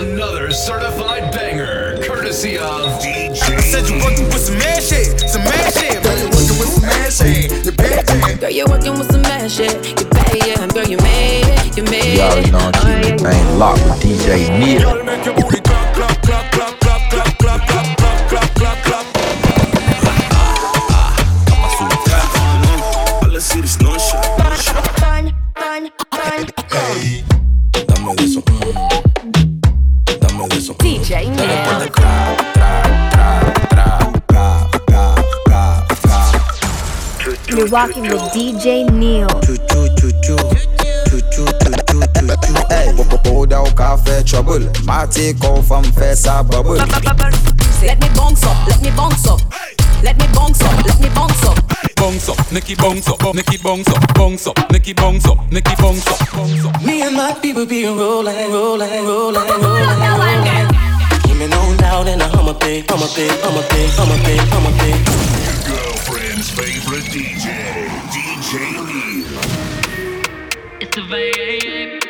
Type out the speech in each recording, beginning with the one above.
Another certified banger, courtesy of DJ. Said you working with some mad shit, some mad shit. Girl, you working with some mad shit. You bad shit. Girl, you're working with some mad shit. You bad, yeah. Girl, you made it. You made You already it. know I'm yeah, keeping things locked with DJ Neil. Rocking with DJ Neil. Hey, hold out café trouble. My take off and face a bubble. Let me bounce up, let me bounce up. Let me bounce up, let me bounce up. bounce up, make it bounce up, make it bounce up, bounce up, make it bounce up, make it bounce up, bounce up. Me and my people be rolling, rolling, rolling, rolling. Give me no doubt in a Hummer pig, Hummer pig, Hummer pig, Hummer pig, Hummer pig. Girlfriend's favorite DJ, DJ Neil. It's the vibe.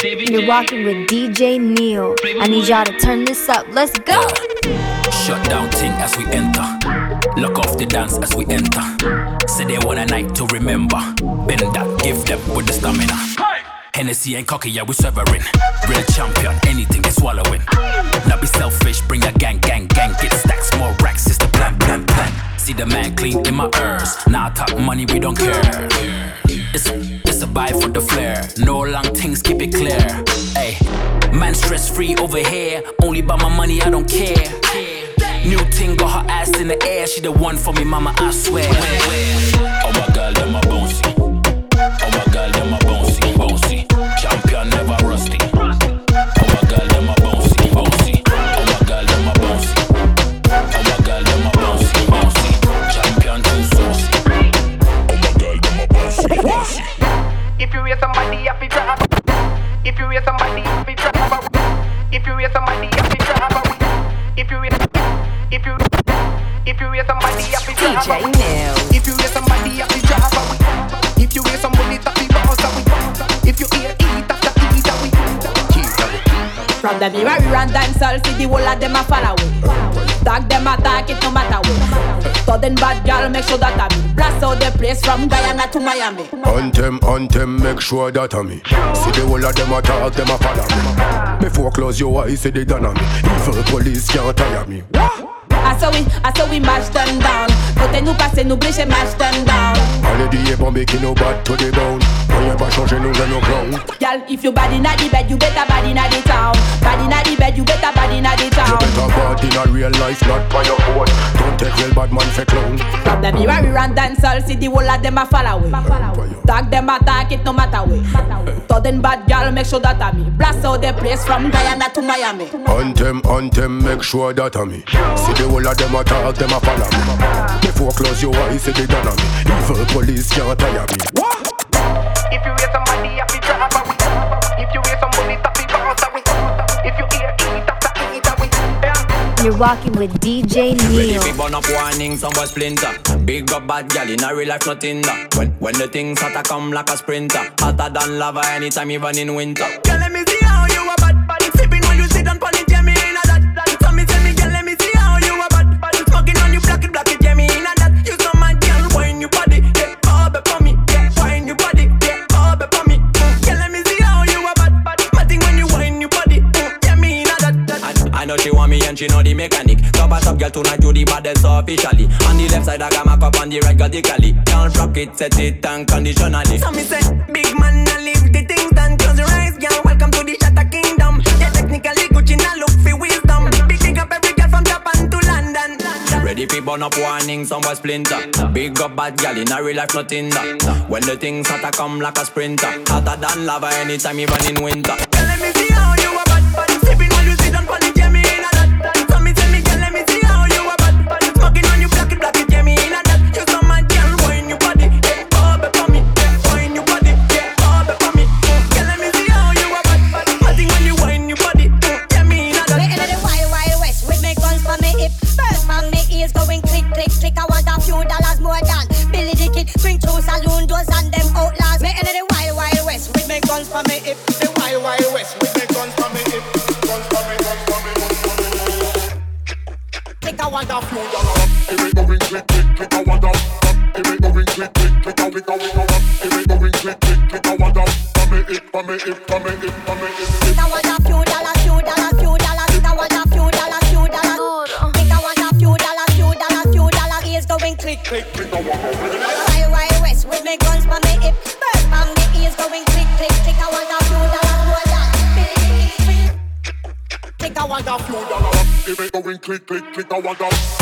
Baby You're rocking with DJ Neil. I need y'all to turn this up. Let's go. Shut down thing as we enter. Lock off the dance as we enter. Say they want a night to remember. Bend that, give them with the stamina. Hennessy and cocky, yeah, we severing. Real champion, anything they swallowing. Now be selfish, bring a gang, gang, gang. Get stacks, more racks, it's the plan, plan, plan. See the man clean in my ears. Now talk money, we don't care. It's, it's a buy for the flair. No long things, keep it clear. Hey, man stress free over here. Only by my money, I don't care. New thing got her ass in the air. She the one for me, mama, I swear. Oh my girl, them a bouncy. If you hear somebody happy drop If you hear somebody happy drop If you hear If you If you hear somebody drop DJ Neil. If you hear somebody happy drop If you hear somebody happy bounce If you hear eat after eat we From the mirror, we run dance all, see the whole of them a follow Tag them attack it no matter what. Sudden bad girl, make sure that I be. Blast out the place from Guyana to Miami. Anthem, anthem, make sure that I me. See the whole of them attack, them a follow me. Before close your eyes, see they done on me. Evil police can't tire me. Saw we, I saw we mash them down. Côté nous passer, nous blécher, mash them down. Allez dis bon qui no bad to the bone. Rien pas changer nous dans nos clowns. Girl, if you bad inna the bed, you better bad inna the town. Bad inna the bed, you better bad inna the You town. better bad in a real life, not by your phone. Don't take real bad man for clown. The mirror, we run dance all, see the whole of them a follow we. Tag them attack it no matter what. Sudden bad girl, make sure that I me. Blast out the place from Guyana to Miami. Anthem, anthem, make sure that I me. See the whole of them attack, them a follow me. Before close your eyes, see they done on me. Evil police can't tire me. If you hear somebody happy drop If you hear somebody happy bounce If you hear eat after eat we Yeah You're rocking with DJ Ready Neil. fi burn up warning, some boy splinter. Big up bad gal in a real life, nothing that. When when the things hotter come like a sprinter, hotter than lava anytime even in winter. Girl, let me see how you a bad bad. Sipping when you sit on pon it, she want me and she know the mechanic. Top a top girl tonight you the baddest officially. On the left side I got my cup on the right vertically. Can't rock it, set it unconditionally. So me say, big man, I leave the things done. Close your eyes, girl. Welcome to the Shatter Kingdom. Yeah, technically Gucci now look for wisdom. Big up every girl from Japan to London. Ready fi burn up warning, some boy splinter. Big up bad gal in a real life, nothing that. When the things hotter come like a sprinter, hotter than lava anytime even in winter. Girl, let me see how you a bad bad. Sipping when you sit on pon it, click, click, click, I want to.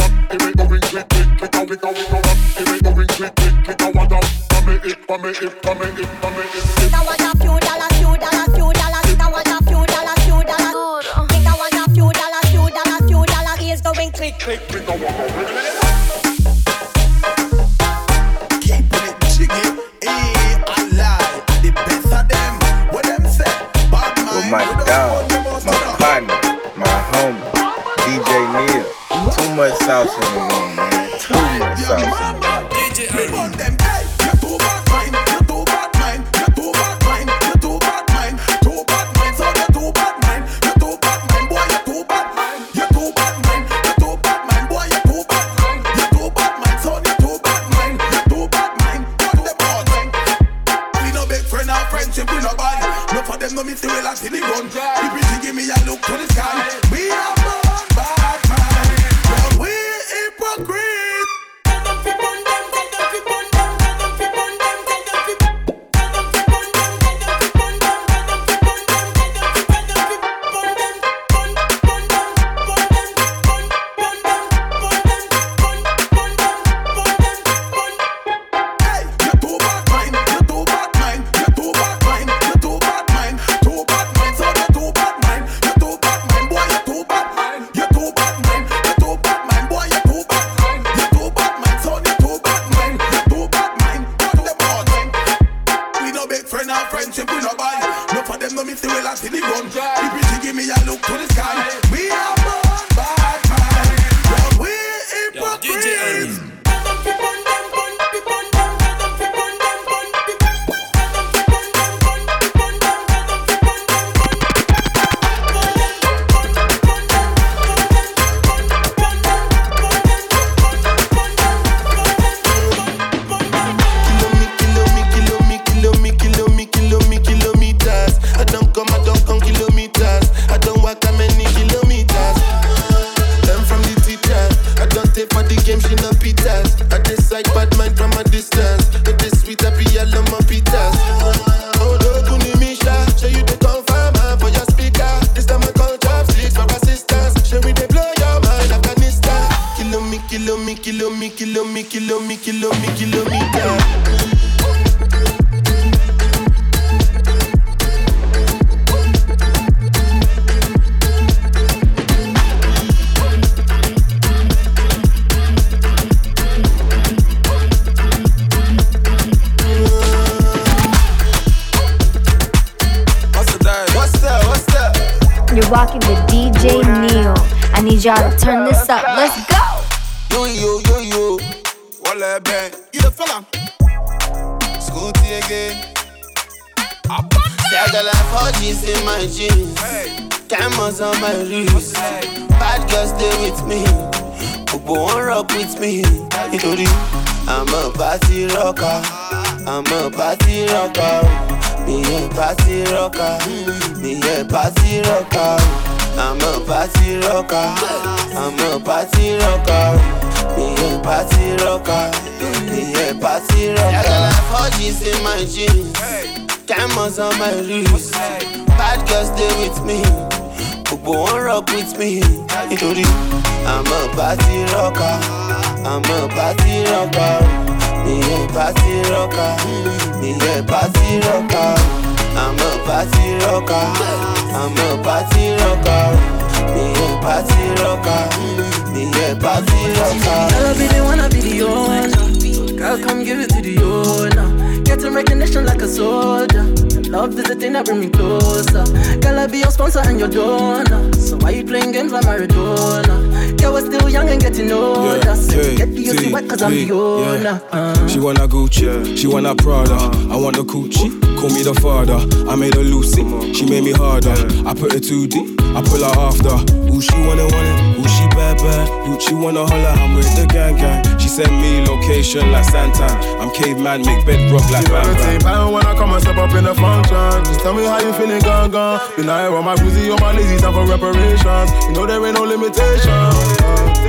A Prada. I want the coochie, call me the father. I made her Lucy, she made me harder. I put her too deep, I pull her after. Ooh, she wanna want it, ooh, she bad bad. Ooh, she wanna holler, I'm with the gang gang. She sent me location like Santa. I'm caveman, make bedrock like Bam Bam. Bang when I come and step up in the function. Just tell me how you feeling, gone, gone. Been out on my busy, on my lazy, time for reparations. You know there ain't no limitations.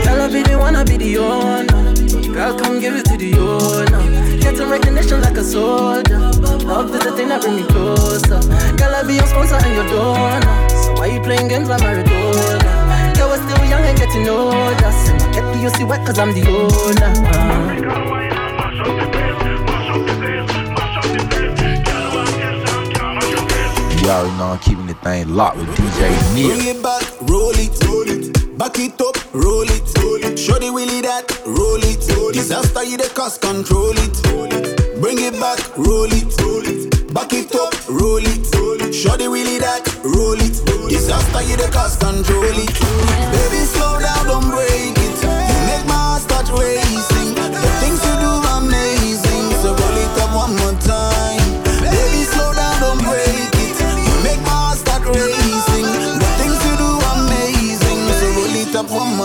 Girl, I be the one, I be the owner. Girl, come give it to the owner. Get some recognition like a soldier. Love is the thing that bring me closer. Girl, I be your sponsor and your donor. So why you playing games like Maradona? Girl, we're still young and getting older. So get the UC wet cause I'm the owner. Uh. You already know I'm keeping the thing locked with DJ Neil. Bring it back, roll it, roll it. Back it up, roll it, roll it. Show the willy that, roll it, roll. Disaster, you the cost, control it, roll it. Bring it back, roll it, roll it. Back it up, roll it, roll it. Show the willy that, roll it, roll. Disaster, you the cost, control it. Baby, slow down, don't break it. You make my heart start racing.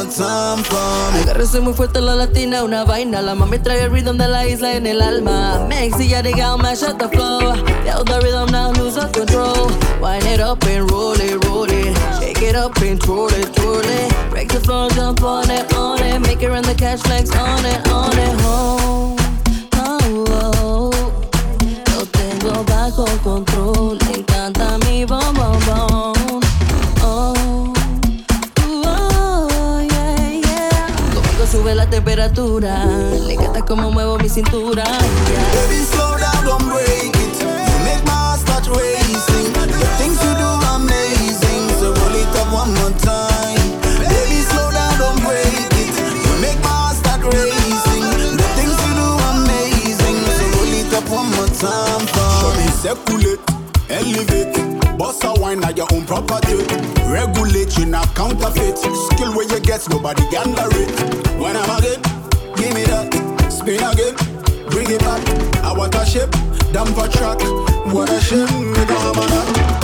Up one more time for me. Agárrese muy fuerte la latina, una vaina. La mami trae el rhythm de la isla en el alma. See ya digga, mash up the flow. Feel the rhythm now, lose all control. Wind it up and roll it, roll it. Shake it up and twirl it, twirl it. Break the floor, jump on it, on it. Make it run the cash flex on it, on it. Oh, oh, oh. Lo tengo bajo control. Encanta mi bom, bom, bom. Temperatura. Le encanta cómo muevo mi cintura. yeah. Baby, slow down, don't break it. You make my heart start racing. The things you do amazing, so roll it up one more time. Baby, slow down, don't break it. You make my heart start racing. The things you do amazing, so roll it up one more time. For me, circulate, elevate. Boss a wine at your own property. Regulate, you not counterfeit. Skill where you get, nobody can underrate. When I'm again, give me that. Spin again, bring it back. I want a ship, dumper track. What a ship, me don't have a lot.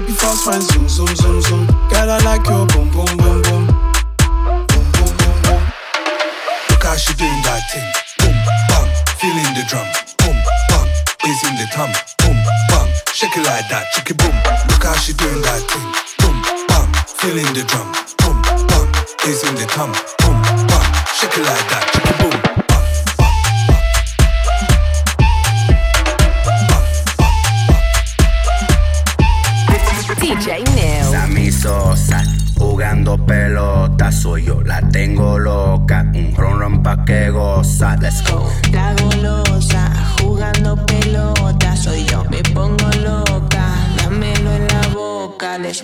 Baby, fast wine, zoom, zoom, zoom, zoom. Girl, I like your boom, boom, boom, boom. Boom, boom, boom, boom. Look how she doing that thing. Boom, bam, feeling the drum. Boom, bam, is in the tum. Boom, bam, shake it like that, it boom. Look how she doing that thing. Boom, bam, feeling the drum. Boom, bam, is in the tum. Boom, bam, shake it like that, que goza, let's go. La golosa, jugando pelota, soy yo, me pongo loca, dámelo en la boca, let's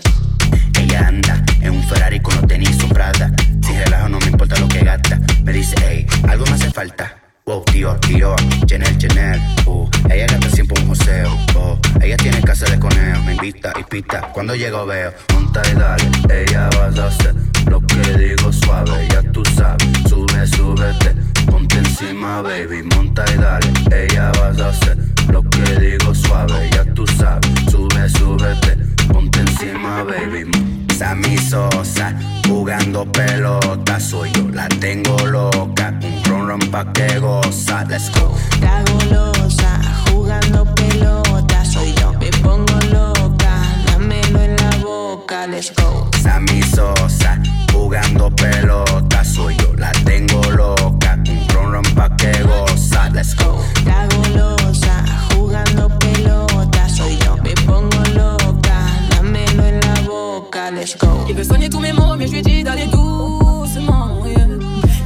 Ella anda en un Ferrari con los tenis Prada. Si relajo no me importa lo que gasta. Me dice, hey, algo me hace falta. Wow, tío, tío, Chanel, Chanel. Uh, ella gasta siempre un museo. Oh, ella tiene casa de conejo, me invita y pita. Cuando llego veo, monta y dale. Ella vas a hacer lo que digo suave, ya tú sabes. Sube, súbete, ponte encima, baby, monta y dale. Ella vas a hacer lo que digo suave, ya tú sabes. Sube, súbete, ponte encima, baby. Sammy Sosa, jugando pelota, soy yo, la tengo loca. Un ron ron pa' que goza, let's go. La golosa, jugando pelota, soy yo, pongo loca, dámelo en la boca, let's go. Sammy Sosa, jugando pelota, soy yo, la tengo loca. Un ron ron pa' que goza, let's go. La golosa, jugando pelota, soy yo, me pongo loca, dámelo en la boca, let's go. Il veut soigner tous mes maux, mais je lui dis d'aller doucement. yeah.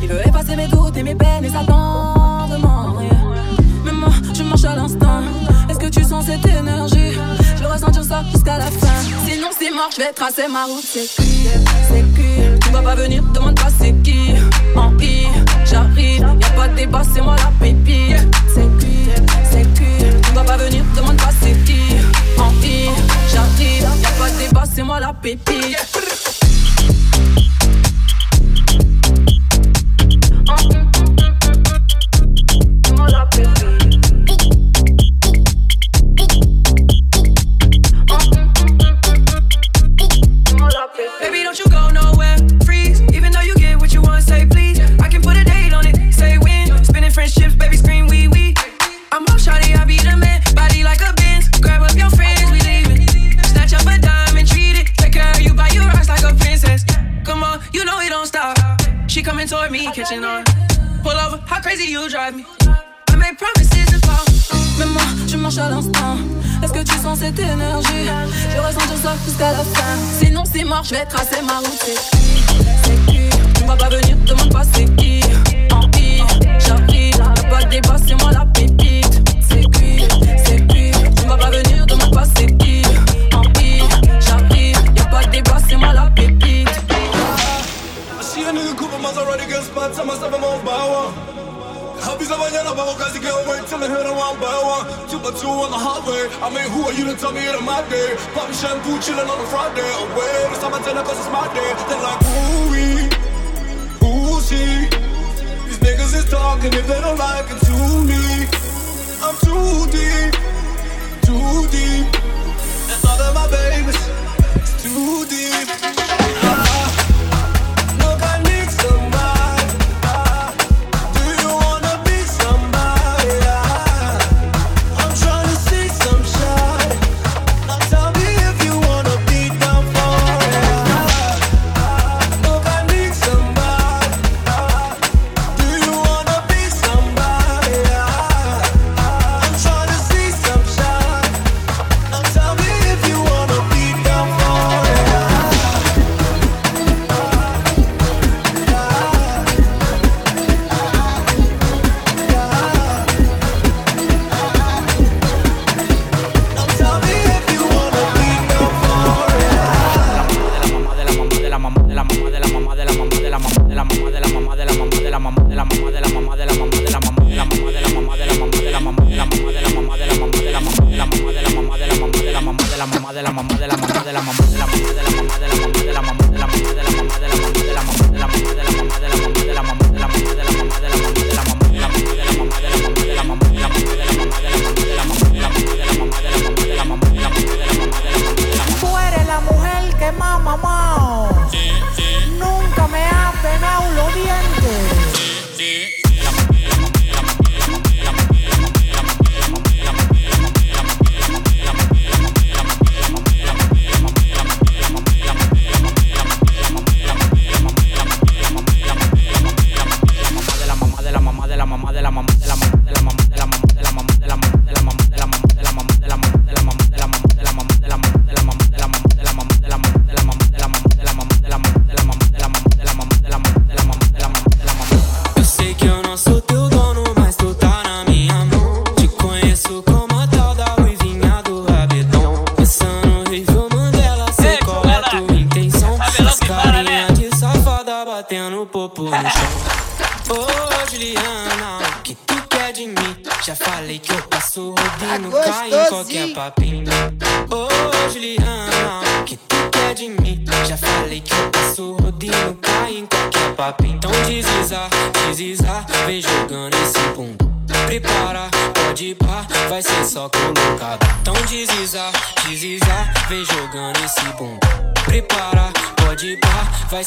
Il veut effacer mes doutes et mes peines et attendement. Yeah. Mais moi, je marche à l'instant. Est-ce que tu sens cette énergie? Ressentir ça jusqu'à la fin. Sinon, c'est mort, je vais tracer ma route. C'est cuit, c'est cuit. Tu vas pas venir, demande pas c'est qui. En I, j'arrive. Y'a pas de débat, c'est moi la pépite. C'est cuit, c'est cuit. Tu vas pas venir, demande pas c'est qui. En I, j'arrive. Y'a pas de débat, c'est moi la pépite. Baby, je vais tracer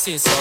It's.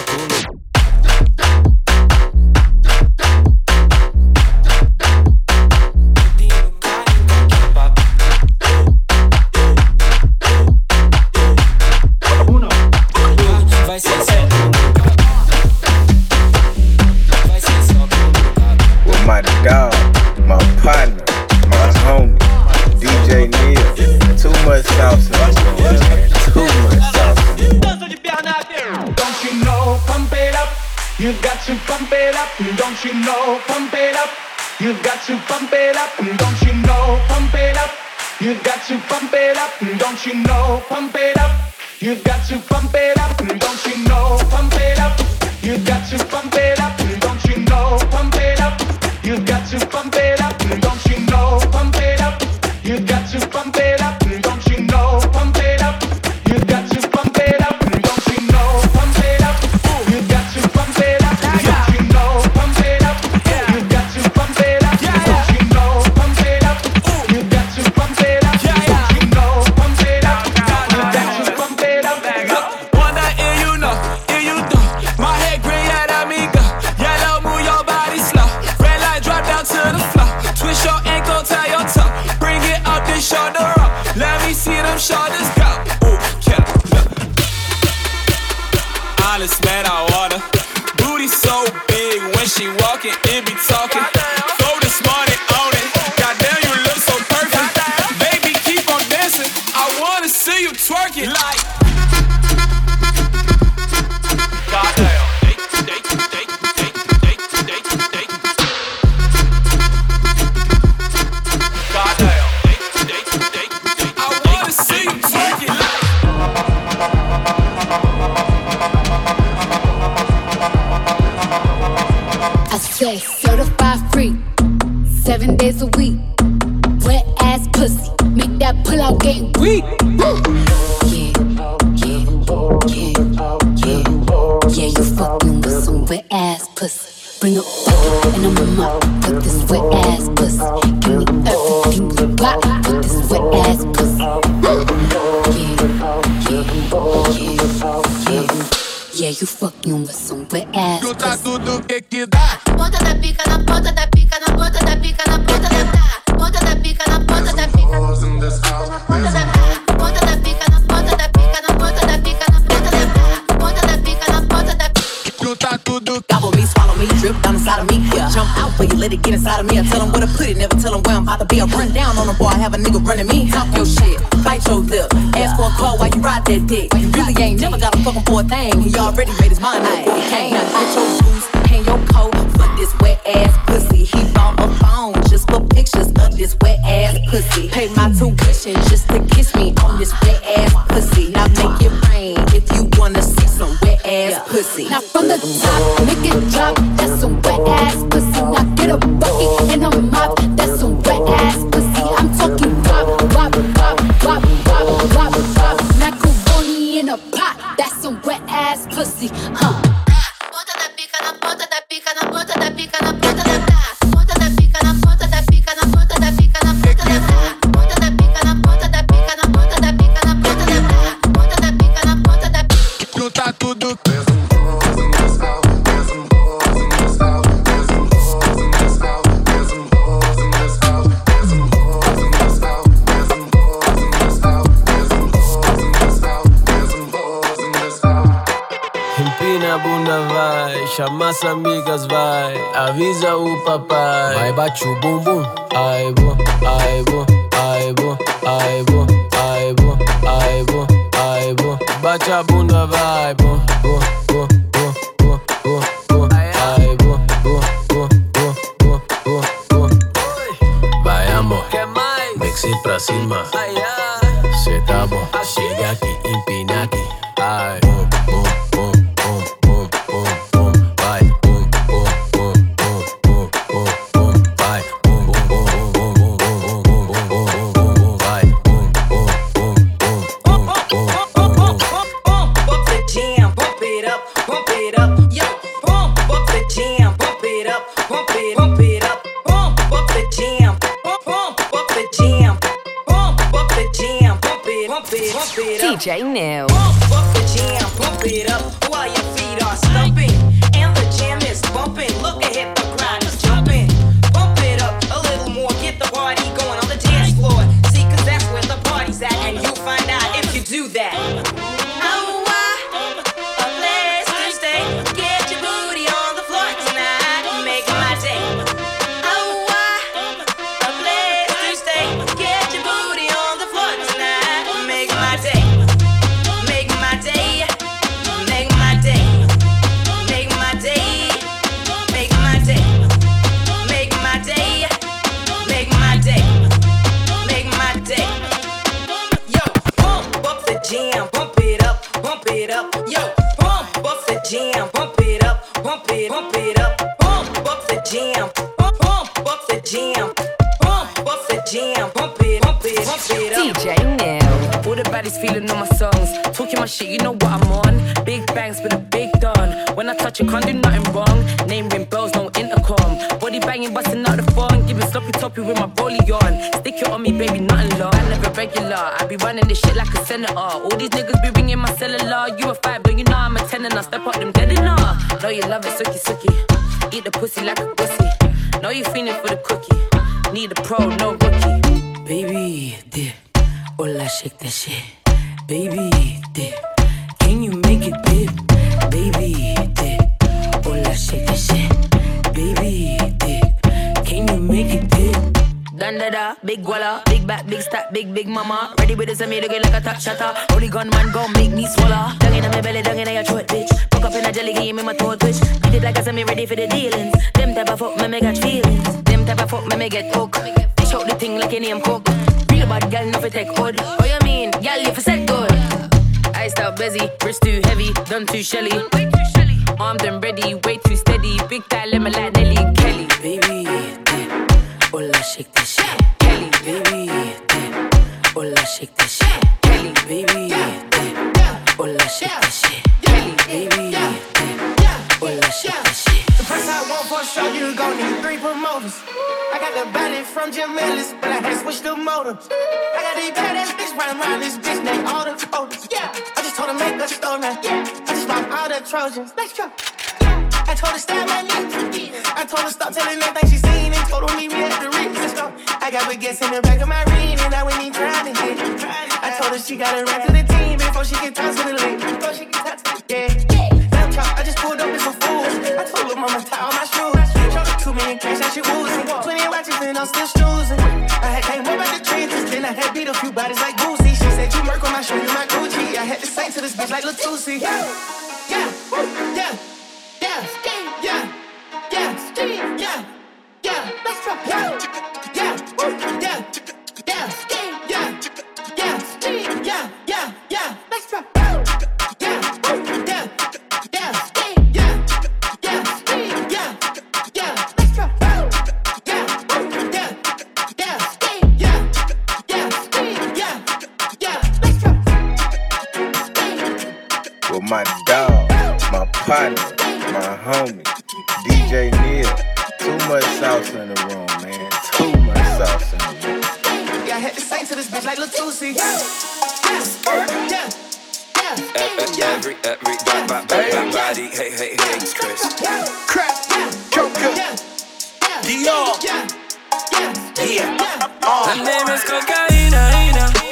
Chama as amigas, vai. Avisa o papai. Vai, bate o bumbum. Ai, bo, ai, bo, ai, bo, ai, bo, ai, bo, ai, bo, ai, bo. Bate a bunda, vai, bo, bo, bo, bo, bo, bo, bo. Ai, bo, bo, bo, bo, bo, bo, bo. Vai, amor. Mexi pra cima. Cê All these niggas be ringing my cellular. You a five, but you know I'm a ten and I step up them dead enough. Know you love it, sucky sucky. Eat the pussy like a pussy. Know you feeling for the cookie. Need a pro, no rookie. Baby, dip. All I shake that shit. Baby, dip. Can you make it dip? Baby, dip. All I shake that shit. Dun da da, big walla, big back, big stack, big big mama. Ready with this and me get like a top shatter. Holy gun man gon' make me swallow. Dung in my belly, dung in your throat, bitch. Fuck up in a jelly game, in my throat twitch. Beat it like I said me ready for the dealings. Them type of fuck me me catch feelings. Them type of fuck me me get hooked. Fish out the thing like a name cook. Real bad no fi take hood. What you mean, girl, if you said good. Iced out busy, wrist too heavy, done too shelly. Armed and ready, way too steady. Big style, let me like Nelly Kelly. Baby. Hola, shake that shit. Kelly, baby, dip. Hola, shake that shit. Kelly, baby, dip. Hola, shake that shit. Kelly, baby, dip. Hola, shake that shit. The price I want for sure, you gon' need three promoters. I got the body from Jim Ellis, but I had switched the motor. I got these badass bitch running around this bitch named all the oldest. Yeah, I just told her make a store now. Yeah, I just bought all the Trojans. Let's go. I told her knee. I told her stop telling everything she seen and told her meet me at the Ritz. I got baguettes in the back of my ring and I went in trying to. I told her she got to run to the team before she get tossed to the league. Yeah. I just pulled up with some fools. I told her mama tie all my shoes. Showed two million cash, now she woozing. Twenty watches and I'm still snoozing. I had came up out the trenches, then I had beat a few bodies like Boosie. She said you work on my show, you my Gucci. I had to say to this bitch like Latusi. Yeah, yeah, yeah, partner, my homie, DJ Neil. Too much sauce in the room, Yeah, I had to sing to this bitch like Latusi. Yeah, yeah, yeah. Every, every, body, hey, hey, hey, it's Chris. Crack, Joker, Dior. Yeah, Her name is Cocaína,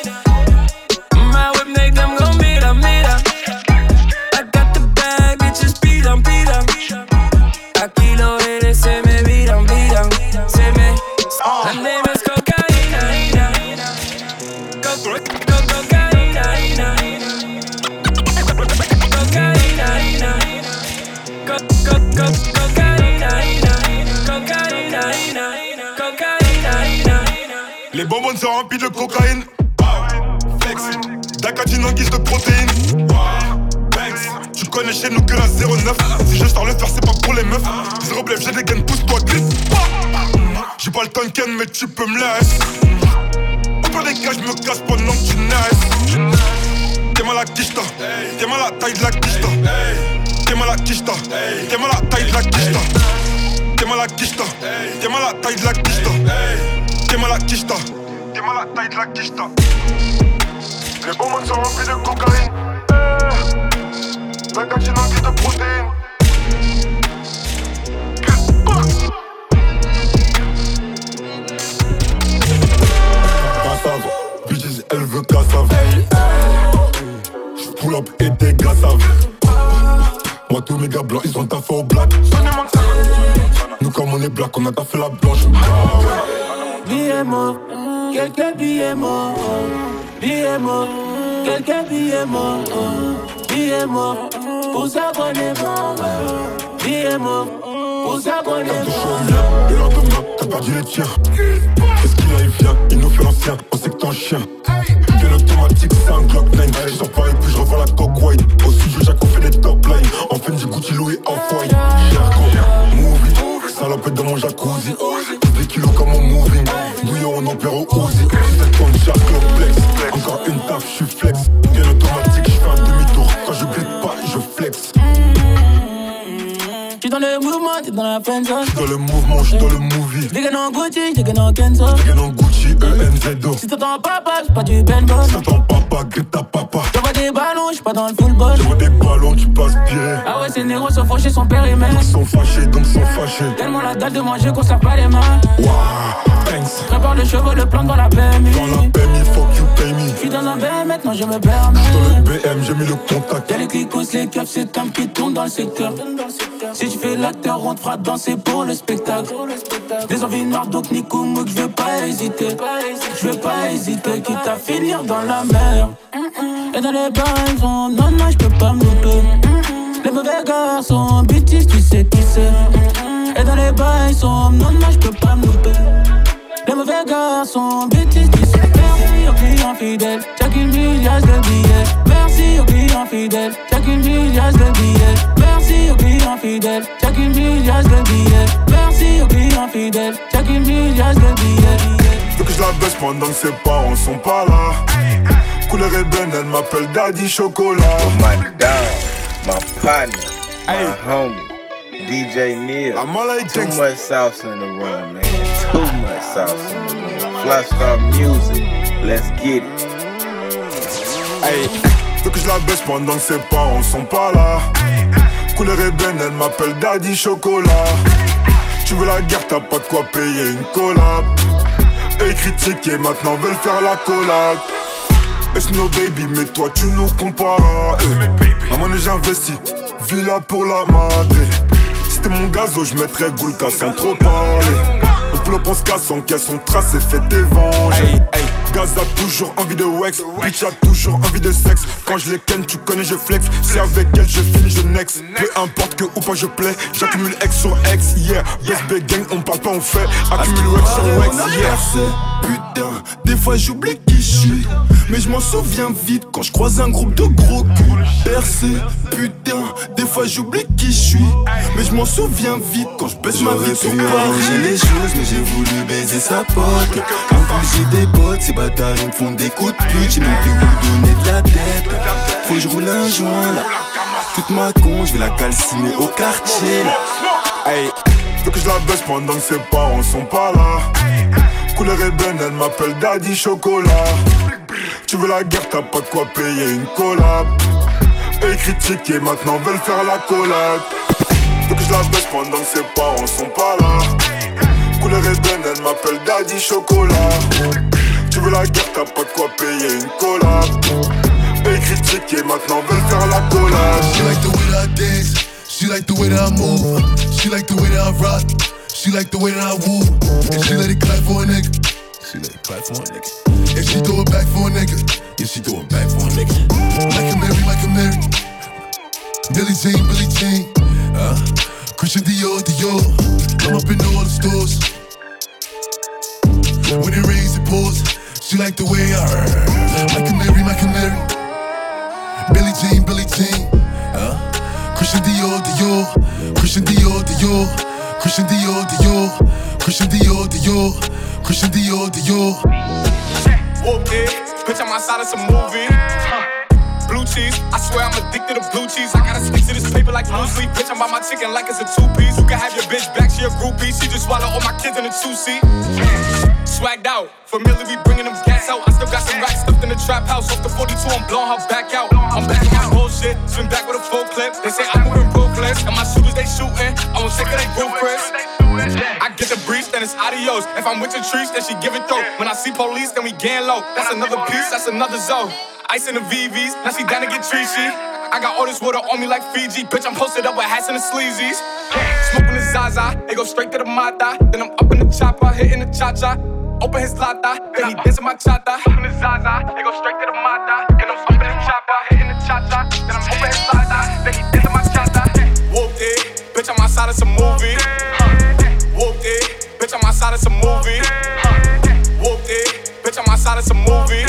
remplis de cocaïne. Flex. D'acatine en guise de protéines. Banks. Tu connais chez nous que la 09. Si je sors le faire, c'est pas pour les meufs. Zéro blef, j'ai des gains, pousse-toi, glisse. J'ai pas le temps ken, mais tu peux me laisser. Au des cas, je me casse pendant que tu naisses. T'es mal à quicheta. T'es mal à taille de la quicheta. T'es mal à quicheta. T'es mal à taille de la quicheta. T'es mal à quicheta. T'es mal à taille de la quicheta. T'es mal à quicheta. Mal à taille de la quicheta. Les bonbons sont remplis de cocaïne. La en guise de protéines. Bitches, elle veut cassave. J'pull up et des gassave. Moi, tous mes gars blancs, ils ont taffé au black. Nous, comme on est black, on a taffé la blanche. Morts, quelques billets morts, billets morts, quelques billets morts, billets morts, pour ça qu'on est mort, billets morts, pour ça qu'on est mort. Le lendemain, t'as perdu les tiens. Qu'est-ce qu'il a, il vient, il nous fait l'ancien, on sait que t'es un chien. Bien automatique, c'est un Glock 9. Je sors et puis je revois la coque white. Au studio, Jacques, on fait des top lines. En fin du Gucci, Louis, off-white. Jargon, movie, salopette dans mon jacuzzi. 10 kilos comme mon moving. Bouillon, on opère au Uzi. 17 tonnes, Jacques, flex. Encore une taf, je suis flex. Bien automatique, je fais un demi-tour. Quand je glisse pas, je flex. J'suis dans le mouvement, t'es dans la fin zone. J'suis dans le mouvement, j'suis dans le movie. Gars dans Gucci, gars dans Kenzo. Gars dans Gucci, ENZO. Si t'entends papa, c'est pas du Ben Boss. Si t'entends papa, grille ta papa. J'suis pas dans le football. J'envoie des ballons, tu passes bien. Ah ouais, ces négros sont fauchés, son père et mère. Ils sont fâchés, donc sont fâchés. Tellement la dalle de manger qu'on serre pas les mains. Waouh, thanks. Prépare le chevaux, le plan dans la BMI. Dans la BMI, fuck you, me. J'suis dans un BM, maintenant je me permets. Dans le BM, j'ai mis le contact. Y'a les clicos, les keufs, c'est comme qui tourne dans le secteur. Si je fais l'acteur, on te fera danser pour le spectacle. Des envies noires, donc Nico Mouk, je veux pas hésiter. Je veux pas hésiter, quitte à finir dans la mer. Et dans les bains, non, non, je peux pas me louper. Les mauvais garçons, bêtises, tu sais qui c'est. Et dans les bains, non, non, je peux pas me louper. Les mauvais garçons, bêtises, tu sais. Merci aux clients fidèles, chaque une milliard de billets. Merci aux clients fidèles, chaque une milliard de billets. Merci aux clients fidèles, chaque une milliard de billets. Merci aux clients fidèles, chaque une milliard de billets. Faut que je la baisse pendant que ses parents sont pas là. Couleur ébène, elle m'appelle Daddy Chocolat. Oh my dog, my partner, my homie, DJ Neil. I'm all like Too much sauce in the room, man. Too much sauce in the room. Star Music, let's get it. Hey, faut que je la baisse pendant que ses parents sont pas là. Couleur ébène, elle m'appelle Daddy Chocolat. Tu veux la guerre, t'as pas de quoi payer une collab. Et critiquer, maintenant veulent faire la collab. It's no baby, mais toi tu nous compares. Eh, Maman, j'investis, villa pour la madre. C'était mon gazo, je mettrais Goulka sans trop parler. Le flop on se casse, en caisse, on trace et fait des venges. Gaz a toujours envie de wax, bitch a toujours envie de sexe. Quand je les ken, tu connais, je flex. Si avec elle je finis, je next. Peu importe que ou pas je plais, j'accumule X sur X, yeah. BSB gang, on parle pas, on fait. Accumule Wax sur Wax, yeah. Putain, des fois j'oublie qui je suis. Mais je m'en souviens vite quand je croise un groupe de gros culs. Percé, putain, des fois j'oublie qui je suis. Mais je m'en souviens vite quand je baisse ma vie sur arranger les choses, mais j'ai voulu baiser sa pote. En plus, j'ai des potes, bâtards ils me font des coups de pute. J'ai même plus où donner de la tête. Faut que je roule un joint là. Toute ma con, je vais la calciner au quartier. Hey, veux que je la baisse pendant que ses parents sont pas là. Couleur ébène, elle m'appelle Daddy Chocolat. Tu veux la guerre, t'as pas de quoi payer une collab. Et critiquer, maintenant veulent faire la collab. Veux que je la baisse pendant que ses parents sont pas là. Couleur ébène, elle m'appelle Daddy Chocolat. Tu veux la guerre, t'as pas de quoi payer une collab. Et critiquer, maintenant veulent faire la collab. She like the way that I dance. She like the way that I move. She like the way that I rock. She like the way that I woo. And she let it clap for a nigga. She let it clap for a nigga. And she throw it back for a nigga. Yeah, she throw it back for a nigga. Like a Mary, like a Mary. Billy Jean, Billy Jean. Uh, Christian Dior, Dior. I'm up in all the stores. When it rains, it pours. She like the way I a Mary, like a Mary. Billy Jean, Billy Jean. Uh, Christian Dior, Dior. Christian Dior, Dior. Christian Dior, Dior. Christian Dior, Dior. Christian Dior, Dior. It, bitch, I'm outside of some movie. Huh. Blue cheese, I swear I'm addicted to blue cheese. I gotta stick to this paper like blue sleep. Bitch, I'm on my chicken like it's a two piece. You can have your bitch back, she a groupie. She just swallow all my kids in a two seat. Swagged out, familiar, we bringing them gas out. I still got some racks stuffed in the trap house. Off the 42, I'm blowing her back out. I'm back on my bullshit, swim back with a full clip. They say I'm moving ruthless, and my shooters they shooting. I won't take they roof Chris. I get the breeze, then it's adios. If I'm with your trees, then she give it through. When I see police, then we gang low. That's another piece, that's another zone. Ice in the VVs, now she down to get treachy. I got all this water on me like Fiji. Bitch, I'm posted up with hats and the sleazies. Smoking the Zaza, they go straight to the Mata. Then I'm up in the chopper, hitting the cha cha. Open his lata, then he dancing my chata. Smoking the Zaza, it go straight to the Mata. Then I'm in the chopper, hitting the cha cha. Then I'm open his lata, then he dancing my chata. Whooped it, bitch, I'm outside of some movie. Whooped it, bitch, I'm outside of some movie. Whooped it, bitch, I'm outside of some movie.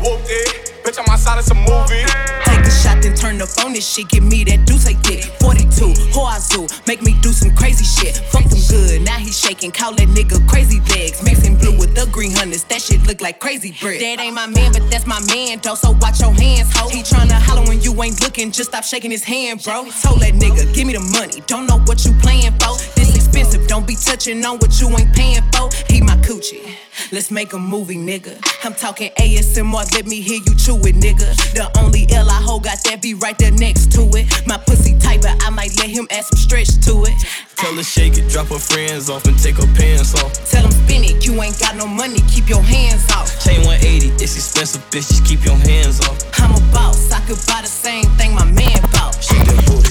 Whooped it, bitch, I'm outside of some movie. Shot, then turn up on this shit. Give me that deuce dick. 42, Hoazoo, make me do some crazy shit. Fuck them good, now he shaking. Call that nigga crazy legs. Mixing blue with the green hunters, that shit look like crazy bread. That ain't my man, but that's my man, though. So watch your hands, ho. He tryna holler when you ain't looking, just stop shaking his hand, bro. Told that nigga, give me the money. Don't know what you playing for. This expensive, don't be touching on what you ain't paying for. He my coochie. Let's make a movie, nigga. I'm talking ASMR, let me hear you chew it, nigga. The only L I hold got that be right there next to it. My pussy tight, but I might let him add some stretch to it. Tell her shake it, drop her friends off and take her pants off. Tell him spin it, you ain't got no money, keep your hands off. Chain 180, it's expensive, bitch, just keep your hands off. I'm a boss, I could buy the same thing my man bought. Shake that booty,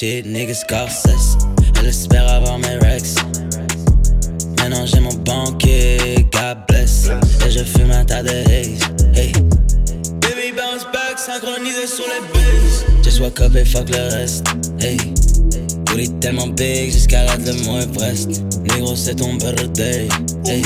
shit, niggas Scorsese. Elle espère avoir mes rex. Maintenant j'ai mon banquier, God bless. Et je fume un tas de haze. Hey. Baby bounce back, synchronisé sur les bases. Just woke up et fuck le reste. Hey. Booty tellement big, j'escalade le mont Everest. Négro, c'est ton birthday. Hey.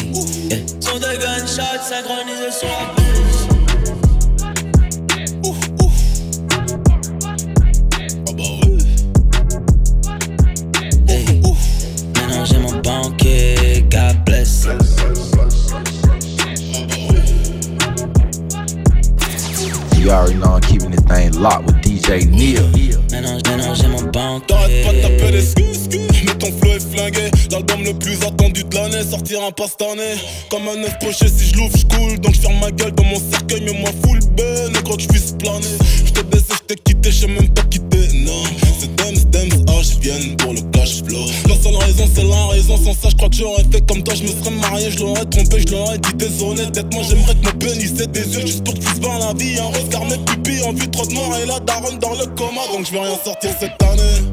Cette année. Comme un œuf poché, si je l'ouvre, je coule. Donc je ferme ma gueule dans mon cercueil, mais moi full ben. Négro que je puisse planer. Je t'ai baissé, je t'ai quitté, j'ai même pas quitté. Non, c'est Dems, Dems, ah, viens pour le cash flow. La seule raison, c'est la raison. Sans ça, je crois que j'aurais fait comme toi. Je me serais marié, je l'aurais trompé, je l'aurais dit désolé. Peut-être moi, j'aimerais que mon pénis des yeux juste pour que tu la vie. Un regard, mes pupilles en vue trop de mort et la daronne dans le coma. Donc je vais rien sortir cette année.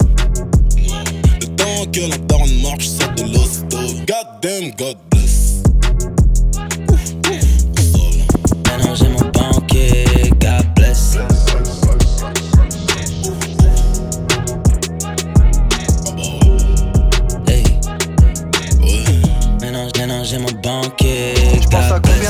Le temps que la daronne marche, c'est de l'hosto. God damn, God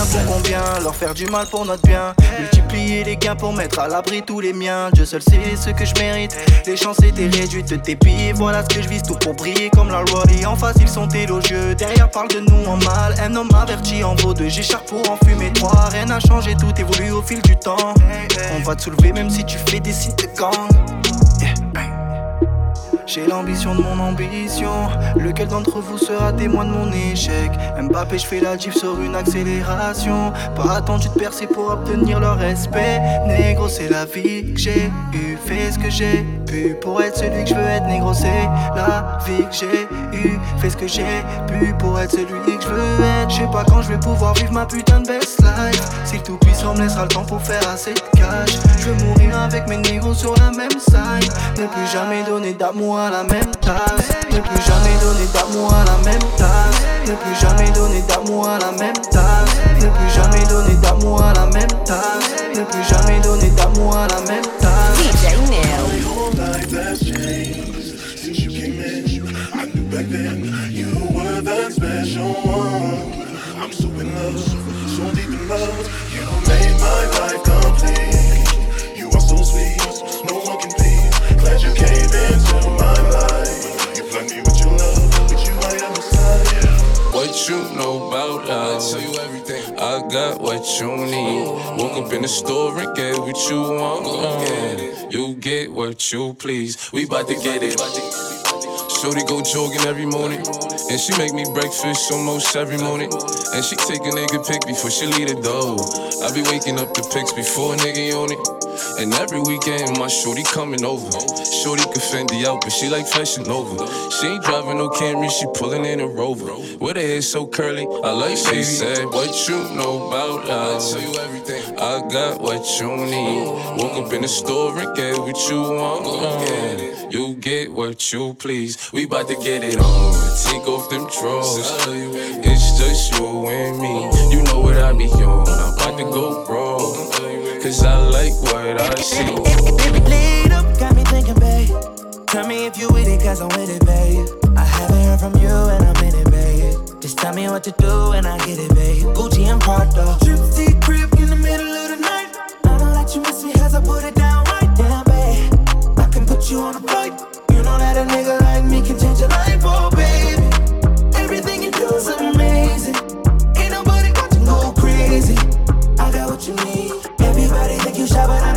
pour combien, leur faire du mal pour notre bien. Multiplier les gains pour mettre à l'abri tous les miens. Dieu seul sait ce que je mérite. Les chances étaient réduites de tes pieds. Voilà ce que je vise, tout pour briller comme la loi. Et en face, ils sont élogieux. Derrière, parle de nous en mal. Un homme averti en vaut deux. J'écharpe pour en fumer trois. Rien n'a changé, tout évolue au fil du temps. On va te soulever même si tu fais des sites de gang. J'ai l'ambition de mon ambition. Lequel d'entre vous sera témoin de mon échec? Mbappé, je fais la diff sur une accélération. Pas attendu de percer pour obtenir leur respect. Négro, c'est la vie que j'ai eu. Fais ce que j'ai pu pour être celui que je veux être. Négro, c'est la vie que j'ai eu. Fais ce que j'ai pu pour être celui que je veux être. Je sais pas quand je vais pouvoir vivre ma putain de best life. Si le tout-puissant me laissera le temps pour faire assez de cash. Je veux mourir avec mes négros sur la même scène. Ne plus jamais donner d'amour à la même tasse. Ne plus jamais donner d'amour à la même tasse. Ne plus jamais donner d'amour à la même tasse. Ne plus jamais donner d'amour à la même tasse. Ne plus jamais donner d'amour à la même tasse. DJ Your life has changed since you came in. I knew back then you were that special one. I'm so in love, so deep in love. You made my life complete. You know about us? Tell you everything. I got what you need. Woke up in the store and get what you want. You get what you please. We bout to get it. Shorty go jogging every morning. And she make me breakfast almost every morning. And she take a nigga pic before she leave the door. I be waking up the pics before a nigga on it. And every weekend, my shorty coming over. Shorty can fend the out, but she like fashion over. She ain't driving no Camry, she pulling in a Rover. With her hair so curly, I like she said, What you know about us? Tell you everything. I got what you need. Woke up in the store and get what you want. You get what you please. We bout to get it on. Take off them drawers. It's just you and me. You know what I be on. I'm about to go broke. Cause I like what I see. Lead up, got me thinking, babe. Tell me if you with it, cause I'm with it, babe. I haven't heard from you and I'm in it, babe. Just tell me what to do and I get it, babe. Gucci and Prada. Trip crib in the middle of the night. I don't let you miss me cause I put it down right down, babe. I can put you on a flight. You know that a nigga like me can change your life, oh, baby. shot, but I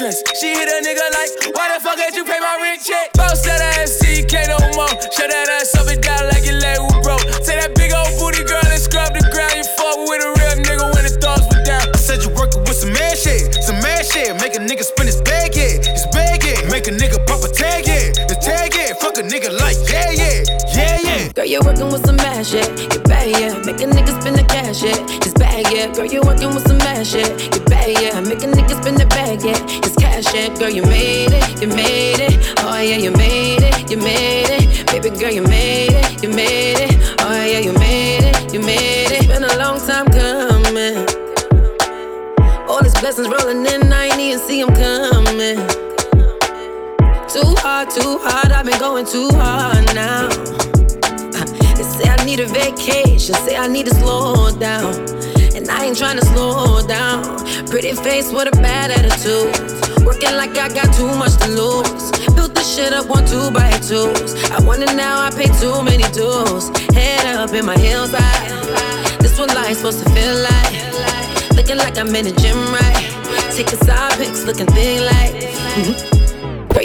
in a pink dress. She hit a nigga like, why the fuck did you pay my rent check? Bounce that ass, CK no more. Shut that ass up and down like your leg was broke. Take that big old booty girl and scrub the ground. You fuck with a real nigga when the thugs were down. I said you working with some mad shit, some mad shit. Make a nigga spin his bag, yeah. His bag, yeah. Make a nigga pop a tag, yeah. The tag, yeah. Fuck a nigga like, yeah, yeah, yeah, yeah. Girl, you working with some mad shit. You bad, yeah. Make a nigga spin the cash, yeah. His bag, yeah. Girl, you're working with some mad shit. You bad, yeah. Make a nigga spin the bag, yeah. His cash, yeah. Girl, you made it, you made it. Oh, yeah, you made it, you made it. Baby girl, you made it, you made it. Oh, yeah, you made it, you made it. It's been a long time coming. All these blessings rolling in, I ain't even see them coming. Too hard, too hard, I've been going too hard now. Say I need a vacation, say I need to slow down. And I ain't trying to slow down. Pretty face with a bad attitude. Working like I got too much to lose. Built this shit up one two by twos. I wonder now I pay too many dues. Head up in my heels high. This what life's supposed to feel like. Looking like I'm in the gym, right? Taking side pics, looking thin like. Girl,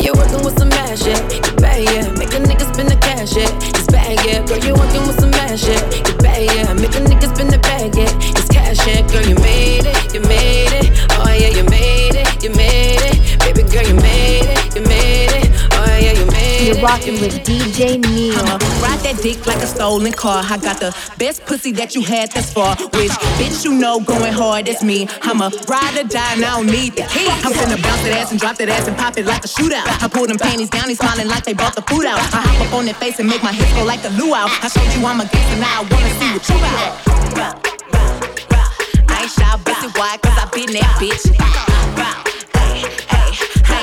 you working with some mad shit. Bad, yeah. Make a nigga spin the cash, yeah. It's bad, yeah. Girl, you're working with some mad shit. Bad, yeah. Make a nigga spin the bag, yeah. It's cash, yeah. Girl, you made it, you made it. Oh, yeah, you made it, you made it. Baby girl, you made it, you made it. Oh, yeah, you You're rocking with DJ Neil. Ride that dick like a stolen car. I got the best pussy that you had thus far. Which bitch you know going hard as me. I'm a ride or die and I don't need the key. I'm finna bounce that ass and drop that ass and pop it like a shootout. I pull them panties down, he's smiling like they brought the food out. I hop up on their face and make my hips go like a luau. I showed you I'm a gangster, now I wanna see what you about. I ain't shy, pussy wide, cause I been that bitch.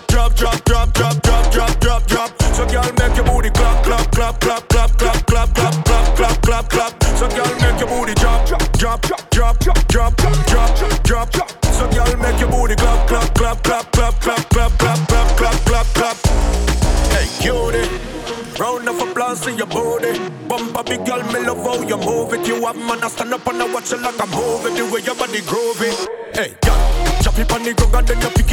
drop, drop, drop, drop, drop, drop, drop. drop, drop. So girl, make your booty clap, clap, clap, clap, clap, clap, clap, clap, clap, clap, clap, clap. So girl, make your booty drop, drop, drop, drop, drop, drop, drop, drop, drop. So girl, make your booty clap, clap, clap, clap, clap, clap, clap, clap, clap, clap, clap, clap. Hey, cutie. Round of applause to your booty. Bump big girl, me love how you move it. You have man, I stand up and I watch you like a movie. The way your body groovy. Hey, girl, chop it on the ground and then you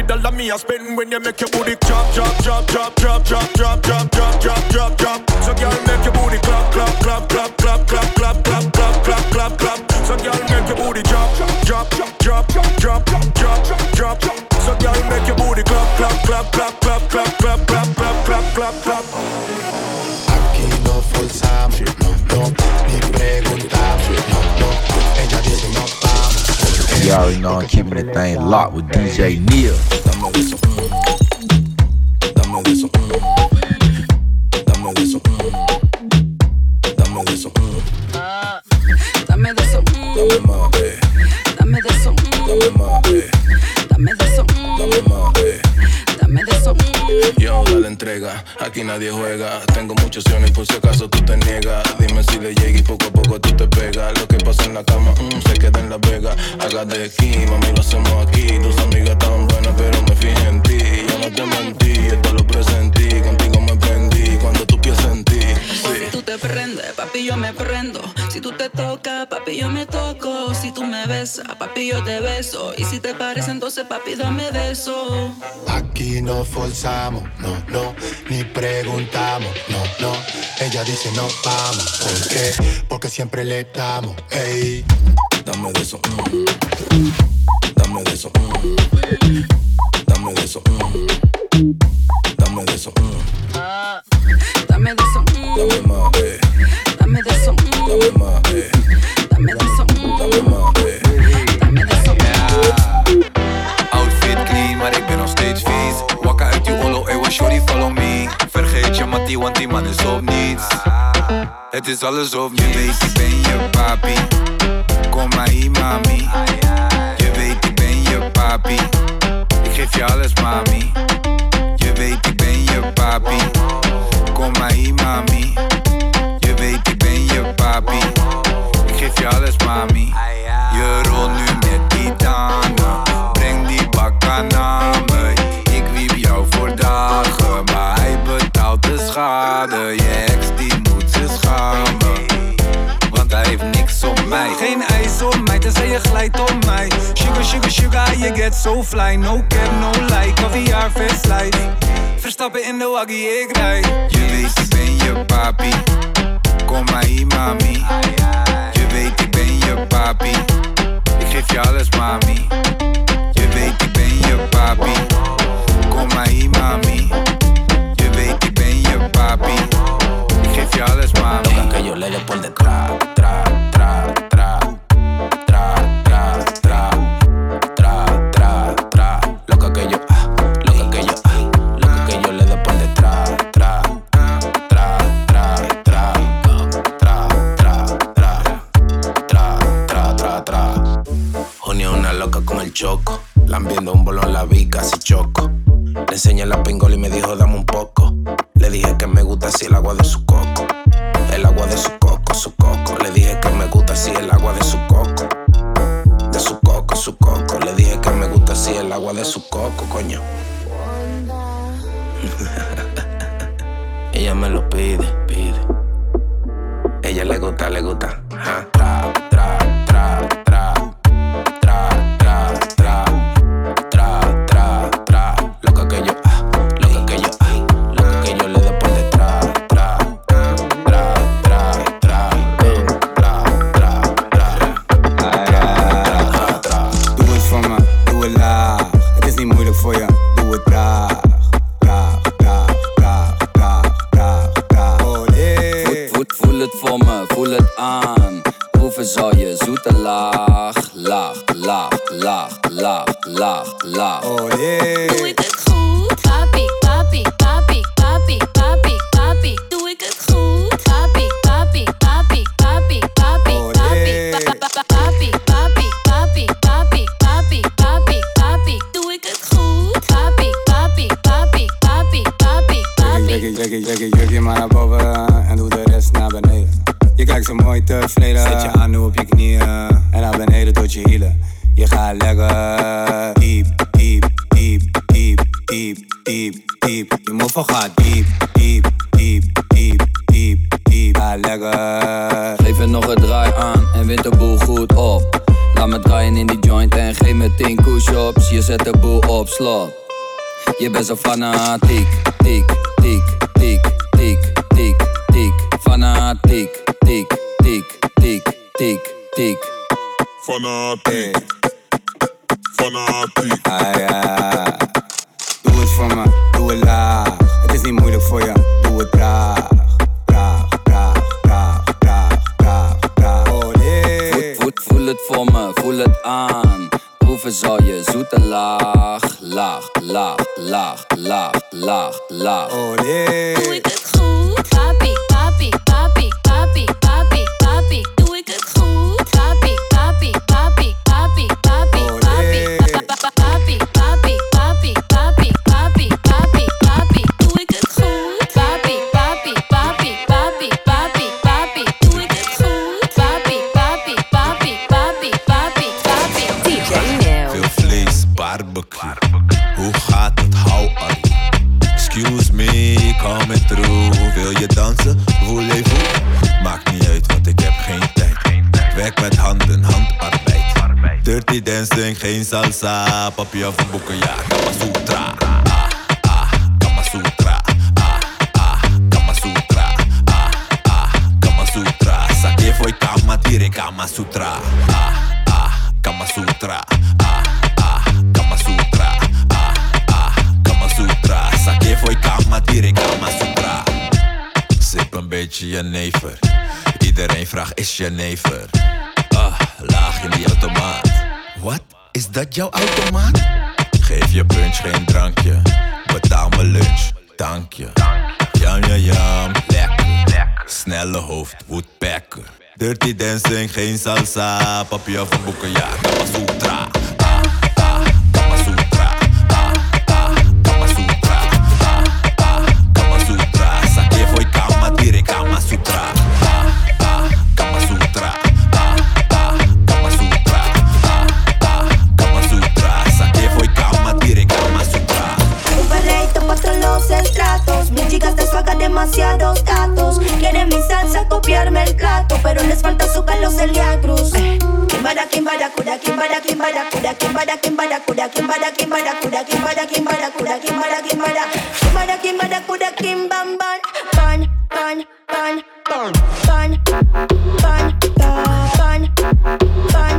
every dollar me I spend when you make your booty drop, drop, drop, drop, drop, drop, drop, drop, drop, drop, drop. So girl, make your booty clap, clap, clap. You already know I'm keeping the thing locked with DJ Neil. Dame de eso, dame de eso, dame de eso, dame de eso. Dame de eso, dame más, dame de eso, dame más, dame de eso, dame más, dame de eso. Yo, dale entrega, aquí nadie juega. Tengo muchas opciones por si acaso tú te niegas. Dime si le llega y poco Haga de aquí, mami, lo hacemos aquí. Tus amigas estaban buenas, pero me fijé en ti. Yo no te mentí, esto lo presentí. Contigo me prendí cuando tú piensas en ti. Si Sí. tú te prendes, papi, yo me prendo. Si tú te tocas, papi, yo me toco. Si tú me besas, papi, yo te beso. Y si te parece, entonces, papi, dame de eso. Aquí no forzamos, no, no, ni preguntamos, no, no. Ella dice no vamos, ¿por qué? Porque siempre le damos, ey. Dame de eso, mm. Dame de eso, mm. dame de eso, mm. dame de eso, mm. Dame de eso, dame más, eh. dame de eso, dame más, eh. dame de eso, mm. dame más, eh. dame de eso. Outfit clean, maar ik ben nog steeds vies. Wakker uit je ollo, ewa shorty follow me. Vergeet je mattie, want die man is op niets. Het is alles of niets. Je weet, ik ben je papi. Kom maar hier, mami. Je weet, ik ben je papi. Ik geef je alles, mami. Je weet, ik ben je papi. Kom maar hier, mami. Je weet, ik ben je papi. Ik geef je alles, mami. Je rolt nu met die tanden. Breng die bakka naar me. Ik wiep jou voor dagen, maar hij betaalt de schade. Je glijdt op mij. Sugar, sugar, sugar, you get so fly. No cap, no lie, caviar, slijt. Verstappen in de waggie, ik rijd. Je weet, ik ben je papi. Kom maar hier, mami. Je weet, ik ben je papi. Ik geef je alles, mami. Je weet, ik ben je papi. Kom maar hier, mami. Je weet, ik ben je papi. Ik geef je alles, mami. Loca que yo le por detrás, choco, lambiendo un bolón la vi casi choco. Le enseñé la pingola y me dijo dame un poco. Le dije que me gusta así el agua de su coco. El agua de su coco, su coco. Le dije que me gusta así el agua de su coco. De su coco, su coco. Le dije que me gusta así el agua de su coco, coño. Ella me lo pide, pide. Ella le gusta, le gusta. Ajá. Zet je aan nu op je knieën en naar beneden tot je hielen. Je gaat lekker diep, diep, diep, diep, diep, diep, diep. Je move gaat diep, diep, diep, diep, diep, diep. Ga lekker. Geef er nog een draai aan en wint de boel goed op. Laat me draaien in die joint en geef me 10 push-ups. Je zet de boel op slot. Je bent zo fanatiek, tik, tik, tik, tik, tik, tik. Fanatiek, tik, tik, tik, tik, tik. Fanatiek. Fanatiek. Ah ja. Doe het voor me, doe het laag. Het is niet moeilijk voor je, doe het traag. Traag, traag, traag, traag, traag, traag. Oh nee. Voel, voel het voor me, voel het aan. Proeven zal je zoete laag, laag, laag, laag, laag, laag, laag. Oh nee. Doe ik het goed? Papi, papi, papi, papi, papi. Coming through. Wil je dansen? Voulez-vous? Maakt niet uit, want ik heb geen tijd. Werk met handen, handarbeid. Dirty dancing, geen salsa. Papi of boeken, ja, Kama Sutra. Ah, ah, Kama Sutra. Ah, ah, Kama Sutra. Ah, ah, Kama Sutra. Saque foi Kama, tire Kama Sutra. Ah, ah, Kama foi Kama, Sutra. Sip een beetje jenever. Iedereen vraagt is jenever. Ah, laag in die automaat. Wat? Is dat jouw automaat? Geef je punch geen drankje. Betaal mijn lunch, dank je. Jam, jam, jam, lekker. Snelle hoofd, woodpecker. Dirty dancing, geen salsa. Papi of een boeken, ja, Kama Sutra. kimbada kimbada kuda kimbada kimbada kuda kimbada kimbada kuda kimbada kimbada. Kimbada kimbada kuda kimbam ban ban ban ban ban ban ban ban. Ban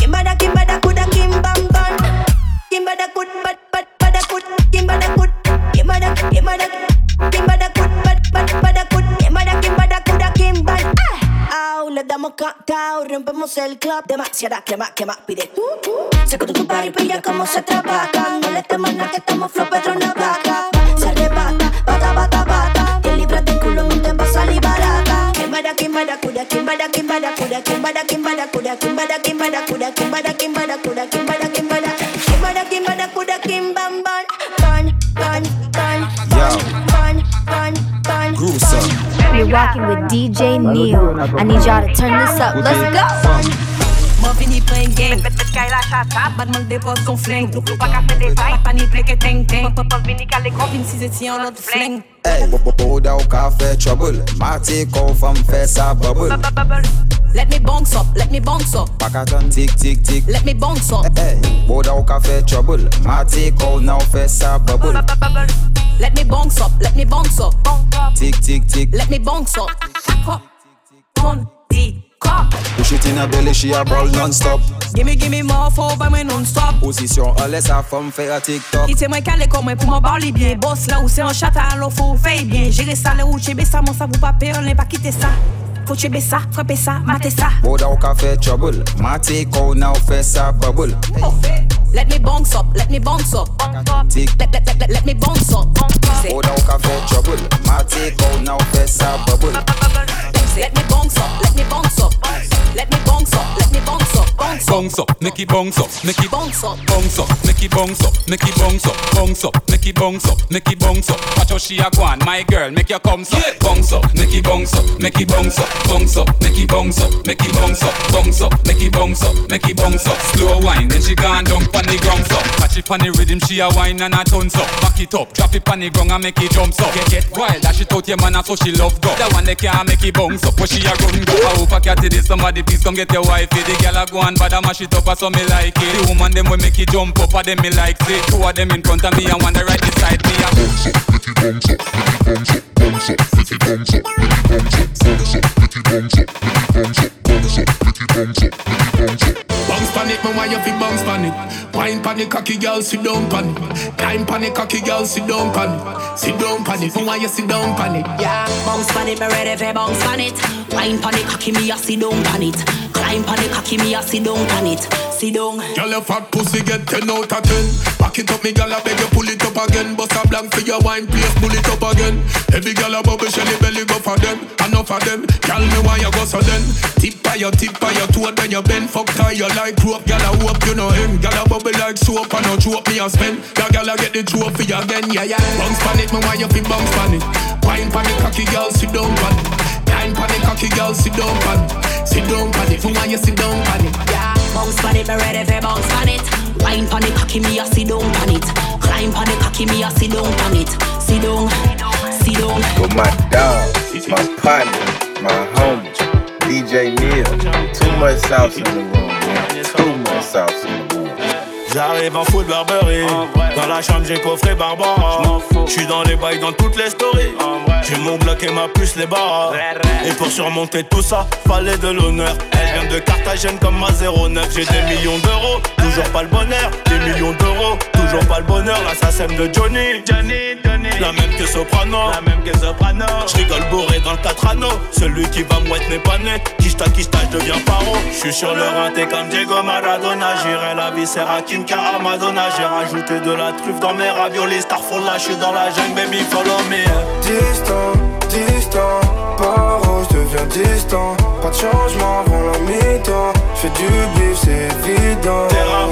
kimbada kimbada kuda kimbam ban kimbada kud bat bat bada kud kimbada kud kimbada kimbada kimbada kud bat bat bada kud kimbada kimbada kuda kimbam ah, au le damos countdown, rompemos el club. Demasiada I need y'all to turn this up. Let's go. Mwen vini pren gen Met met kay la chata Bad mank depos kon fleng Nou pou pa ka fe detay Pa ni pleke teng teng. Pop pop vini ka le kon Vini si ze ti an lot fleng Hey, powder ou ka fe trouble. Mati kon fam fe bubble. Let me bounce up, let me bounce up. Pakatan Tick tick tick. Let me bounce up. Hey, powder ou ka fe trouble. Mati kon nou fe sa bubble. Let me bounce up, let me bounce up. Tick tick tick. Let me bounce up on the cop. Push it in a belly, she a brawl non-stop. Gimme, gimme more for by mwen non-stop. Position en laisse à femme faire un TikTok. Ite mwen kale comme mwen pou mwen barli bien. Boss là où c'est en chata, alors faut veille bien. Gérer ça là où chebe ça, mon ça vous pas peur, l'en pas quitter ça. Faut chebe ça, frappe ça, mater ça. Boda ou ka fait trouble. Mate ko now fait ça bubble. Let me bounce up, let me bounce up. Tick. Let, let, let, let, let me bounce up. Boda ou ka fait trouble. Mate ko now fait ça bubble. Let me bounce up, let me bounce up Let me bounce up, let me bounce up bounce up, make it bounce up, make it bounce up, bounce up, make it bounce up, make it bounce up, bounce up, make it bounce up, make it bounce up. Watch how she a go on, my girl, make your come up, bounce up, make it bounce up, make it bounce up, bounce up, make it bounce up, make it bounce up, bounce up, make it bounce up, make it bounce up. Slow wine, then she gone down pon the ground up. Catch it pon the rhythm, she a wine and a tons up. Back it up, drop it pon the ground and make it jump up. Get get wild, that she out your man, so she love go. That one they can't make it bounce up, but she a run go. I hope I catch it, somebody please come get your wifey. The girl a go but I mash it up, so me like it. The woman them will make it jump up, and them me like it. Two of them in front of me and one the right beside me. Bounce up, make it bounce up, make it bounce up, bounce up, make it bounce up, make it bounce up, bounce up, make it bounce up, Biggie up, bums up, Biggie bums up, Biggie bums up. Bounce panic, me why you fi bounce panic? Wine panic, cocky girl, sit down panic. Climb panic, cocky girl, sit down panic. Sit down panic, me why you sit down panic? Yeah, bounce panic, me ready for bounce panic. Wine panic, cocky me a sit down panic. Climb panic, cocky me a sit down panic. Sit down. Girl, your fat pussy get ten out of ten. Back it up, me girl, I beg you pull it up again. Bust a blank for your wine, please pull it up again. Every girl a bubble, shelly belly go for them. Enough of them, girl me why you go so then. Tip by your tip by your toe, then you bend. Fuck tie you like rope, girl I hope you know him. Girl a bubble like soap, and no joke me a spend. That girl a get the trophy again, yeah yeah. Bounce pan it, me why you fi bounce pan it. Wine pan it, cocky girl, sit down pan it. Time pan it, cocky girl, sit down pan it. Sit down pan it, me why you sit down pan it. Yeah, bounce pan it, me ready for bounce pan it. Wine pan it, cocky me a sit down pan it. Climb pan it, cocky me a sit down pan it. Sit down, sit down. With my dog, my partner, my homie, DJ Neil. Too much sauce in the room. Too much sauce in the room. J'arrive en full Burberry Dans la chambre j'ai coffré Barbara. J'suis dans les bails dans toutes les stories. J'ai mon bloc et ma puce les barres. Et pour surmonter tout ça Fallait de l'honneur. Elle vient de Carthagène comme ma 09 J'ai des millions d'euros Toujours pas le bonheur. Des millions d'euros Toujours pas le bonheur. L'assassin de Johnny. Johnny, Johnny. La même que Soprano. La même que Soprano. J'rigole bourré dans le 4 anneaux Celui qui va mouette n'est pas né Kishta Kishta j'deviens paro. J'suis sur le rinté comme Diego Maradona. J'irai la viscère à Kinka à Madonna J'ai rajouté de la truffe dans mes raviolis. Starfall là j'suis dans la jungle baby follow me. Distant, distant, par je deviens distant. Pas de changement avant la mi-temps J'fais du bif, c'est évident. Terrain,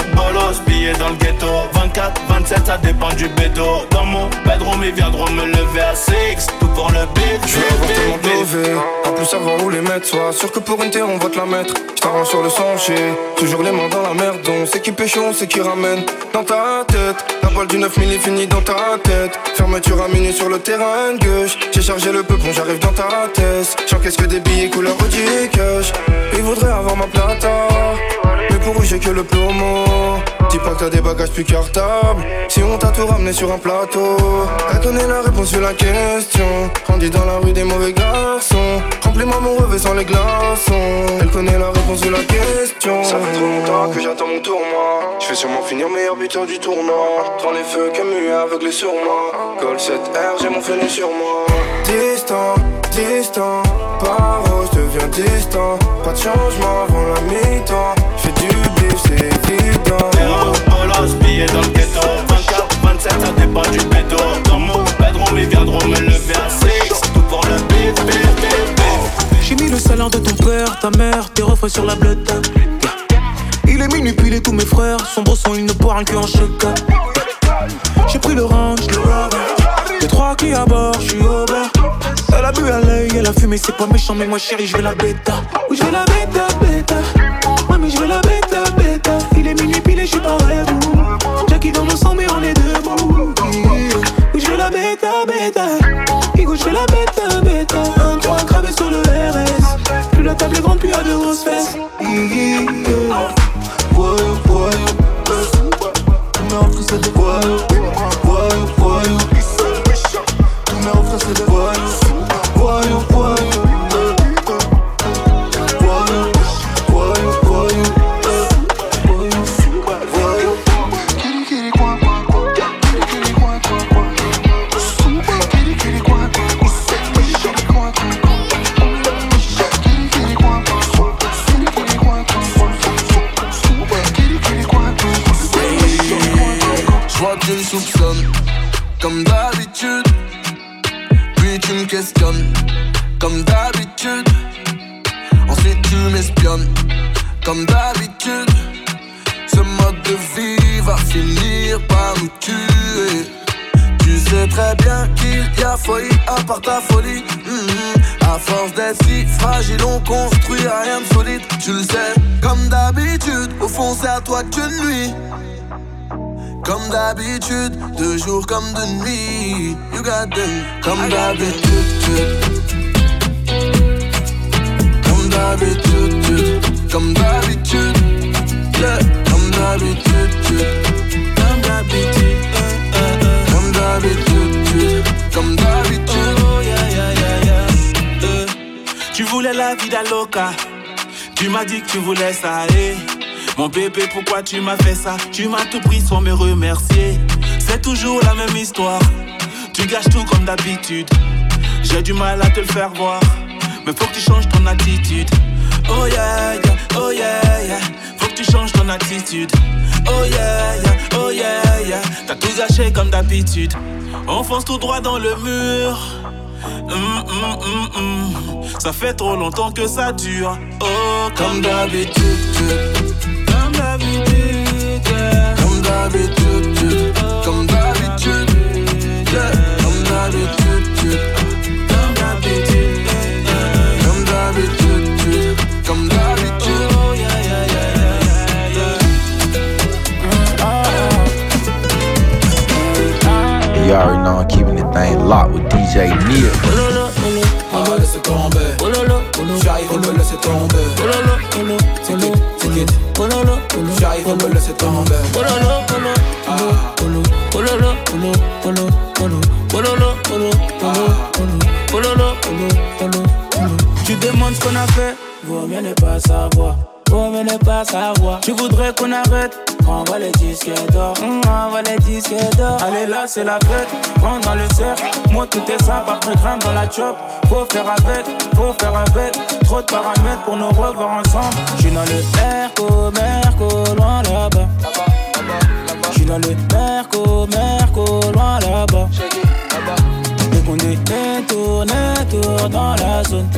dans le ghetto. 24, 27, ça dépend du bédo. Dans mon bedroom, ils viendront me lever à 6 Tout pour le beat, Je veux avoir tellement de en plus savoir où les mettre. Sois sûr que pour une terre on va te la mettre. J't'arrange sur le sentier, toujours les mains dans la merde. On sait qui pêche, on sait qui ramène. Dans ta tête, la balle du 9000 est finie dans ta tête. Fermeture à minuit sur le terrain gauche. J'ai chargé le peu, bon j'arrive dans ta thèse J'encaisse que des billets couleur Audi cash? Ils voudraient avoir ma plata. Mais pour eux j'ai que le plomo Dis pas que t'as des bagages plus cartables. Si on t'a tout ramené sur un plateau Elle connaît la réponse sur la question. Grandi dans la rue des mauvais garçons. Remplis-moi mon revêt sans les glaçons. Elle connaît la réponse de la question. Ça fait trop longtemps que j'attends mon tournoi. Je vais sûrement finir meilleur buteur du tournoi. Prends les feux Camus aveuglé sur moi Col 7R j'ai mon fenu sur moi. Distant, distant. Paro, je deviens distant? Pas de changement avant la mi-temps. J'fais du c'est évident Terrain, bolos, billets dans le ghetto 24, 27, ça dépend du bédo Dans mon bedroom, ils viendront me lever à 6 Tout pour le beat, beat, beat, beat J'ai mis le salaire de ton père, ta mère, tes refrains sur la blotte. Il est minuit, puis les tous mes frères. Son beau son, il ne que en chocolat. J'ai pris le range, le rubber. Les trois clés à bord, je suis au bord. Elle a bu à l'œil, elle a fumé, c'est pas méchant Mais moi chérie, je vais la bêta. Oui, je vais la bêta, bêta. Mami, je vais la bêta, bêta Il est minuit, puis les je suis pas rêve Jackie dans mon sang, mais on est debout Oui, je la bêta, bêta Igo, je la bêta, bêta Un, trois, gravé sur le RS Plus la table est grande, plus y'a de grosses fesses Voyou, voyou refrains c'est Voyou, voyou Voyou, Voyou, comme d'habitude. Puis tu me questionnes, comme d'habitude. Ensuite tu m'espionnes, comme d'habitude. Ce mode de vie va finir par nous tuer. Tu sais très bien qu'il y a folie à part ta folie. Mhm. À force d'être si fragile, on construit rien de solide. Tu le sais, comme d'habitude. Au fond, c'est à toi que nuit. Comme d'habitude, de jour comme de nuit. You got them, comme d'habitude. Comme d'habitude, comme d'habitude, yeah. comme d'habitude, comme d'habitude, comme d'habitude, comme d'habitude. Oh, yeah, yeah, yeah, yeah. Euh, tu voulais la vie d'Aloca. Tu m'as dit que tu voulais ça, eh. Mon bébé, pourquoi tu m'as fait ça? Tu m'as tout pris sans me remercier. C'est toujours la même histoire. Tu gâches tout comme d'habitude. J'ai du mal à te le faire voir. Mais faut que tu changes ton attitude. Oh yeah, yeah, oh yeah, yeah. Faut que tu changes ton attitude. Oh yeah, yeah, oh yeah, yeah. T'as tout gâché comme d'habitude. On fonce tout droit dans le mur. Hum, hum, hum, hum. Ça fait trop longtemps que ça dure. Oh, comme d'habitude. D'habitude. Comme d'habitude, comme d'habitude, yeah. comme d'habitude, Comme d'habitude. comme d'habitude, comme d'habitude. Oh, yeah, yeah, yeah, yeah, yeah. You already know I'm keeping the thing locked with DJ Neil. Ah, laisse tomber. J'arrive, me laisser tomber. Take it, take it. J'arrive, tomber. Tu demandes ce qu'on a fait, vaut mieux ne pas savoir. Vaut mieux ne pas savoir. Tu voudrais qu'on arrête, envoie les disques d'or. Hum, envoie les disques d'or. Allez là, c'est la fête, rentre dans le cercle. Moi, tout est simple, après grimpe dans la chop. Faut faire avec, faut faire avec. Trop de paramètres pour nous revoir ensemble. J'suis dans le Merco, Merco, loin là-bas. J'suis dans le Merco, Merco, loin là-bas. Dès qu'on est né, tour, né, tour dans la zone.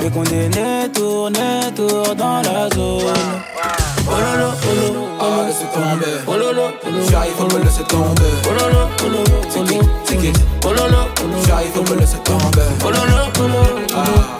Dès qu'on est né, tour, né, tour dans la zone. Oh lolo, oh lolo, Ah, laisse tomber. oh lolo, oh lolo. J'arrive, me laisser tomber. Oh lolo, oh lolo, Take it, take it. oh lolo, oh lolo. J'arrive, me laisser tomber. Oh lolo, oh lolo, oh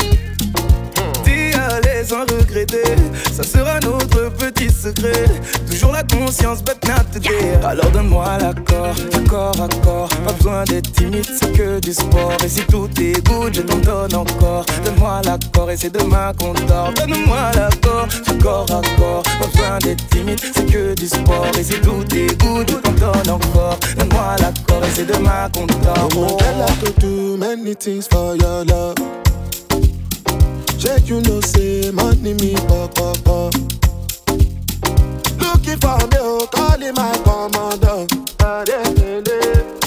aller sans regretter, ça sera notre petit secret. Toujours la conscience, but not today. Alors donne-moi l'accord, accord corps. Pas besoin d'être timide, c'est que du sport. Et si tout est good, je t'en donne encore. Donne-moi l'accord et c'est demain qu'on dort. Donne-moi l'accord, accord corps. Pas besoin d'être timide, c'est que du sport. Et si tout est good, je t'en donne encore. Donne-moi l'accord et c'est demain qu'on dort. Oh, Check, you know, say money me pop pop pop. Looking for me, oh, calling my commander.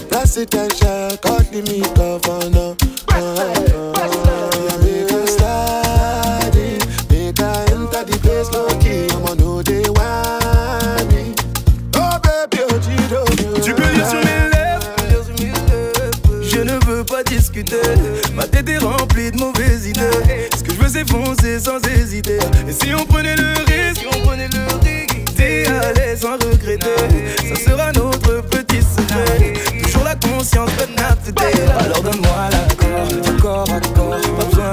Presidential, calling me governor. Make a study, make a enter the place low key. I'ma know they want me. Oh baby, oh Gido, Tu peux dire sur mes lèvres, je ne veux pas discuter sans hésiter. Et si on prenait le risque, si on prenait le risque, t'es à sans regretter. Ça sera notre petit secret. Toujours la conscience de notre bah. Alors donne-moi la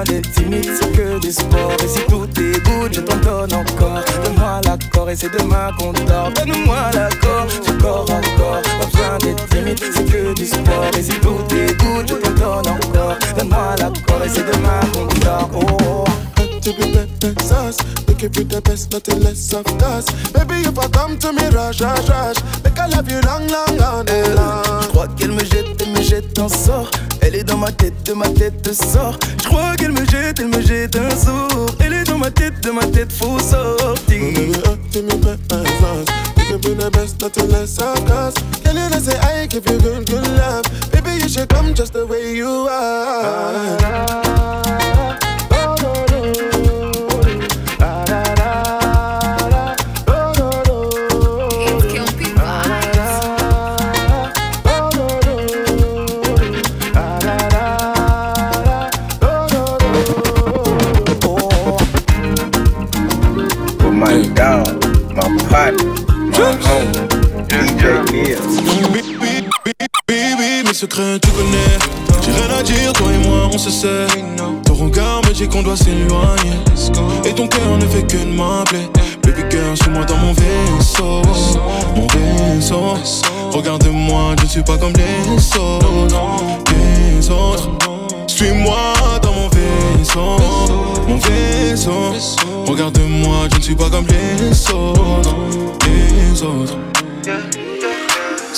pas besoin d'être timide, c'est que du sport. Et si tout est good, je t'en donne encore. Donne-moi l'accord et c'est demain qu'on dort. Donne-moi l'accord, corps à corps. Pas besoin d'être timide, c'est que du sport. Et si tout est good, je t'en donne encore. Donne-moi l'accord et c'est demain qu'on dort. Oh. To be pepper sauce. Give you the best, nothing less of course. Baby, if I come to me, rush, rush, rush. Make I love you long, long, all day Je long. crois qu'elle me jette, elle me jette un sort. Elle est dans ma tête, de ma tête sort. Je crois qu'elle me jette, elle me jette un sort. Elle est dans ma tête, de ma tête, faut sortir. Baby, up to me, pepper sauce. We give you the best, nothing less of course. Girl, you say I give you good, good love? Baby, you should come just the way you are. Tu connais. J'ai rien à dire, toi et moi on se sait. Ton regard me dit qu'on doit s'éloigner. Et ton cœur ne fait que de m'appeler. Baby girl, suis-moi dans mon vaisseau. Mon vaisseau. Regarde-moi, je ne suis pas comme les autres. Les autres. Suis-moi dans mon vaisseau. Mon vaisseau. Regarde-moi, je ne suis pas comme les autres. Les autres.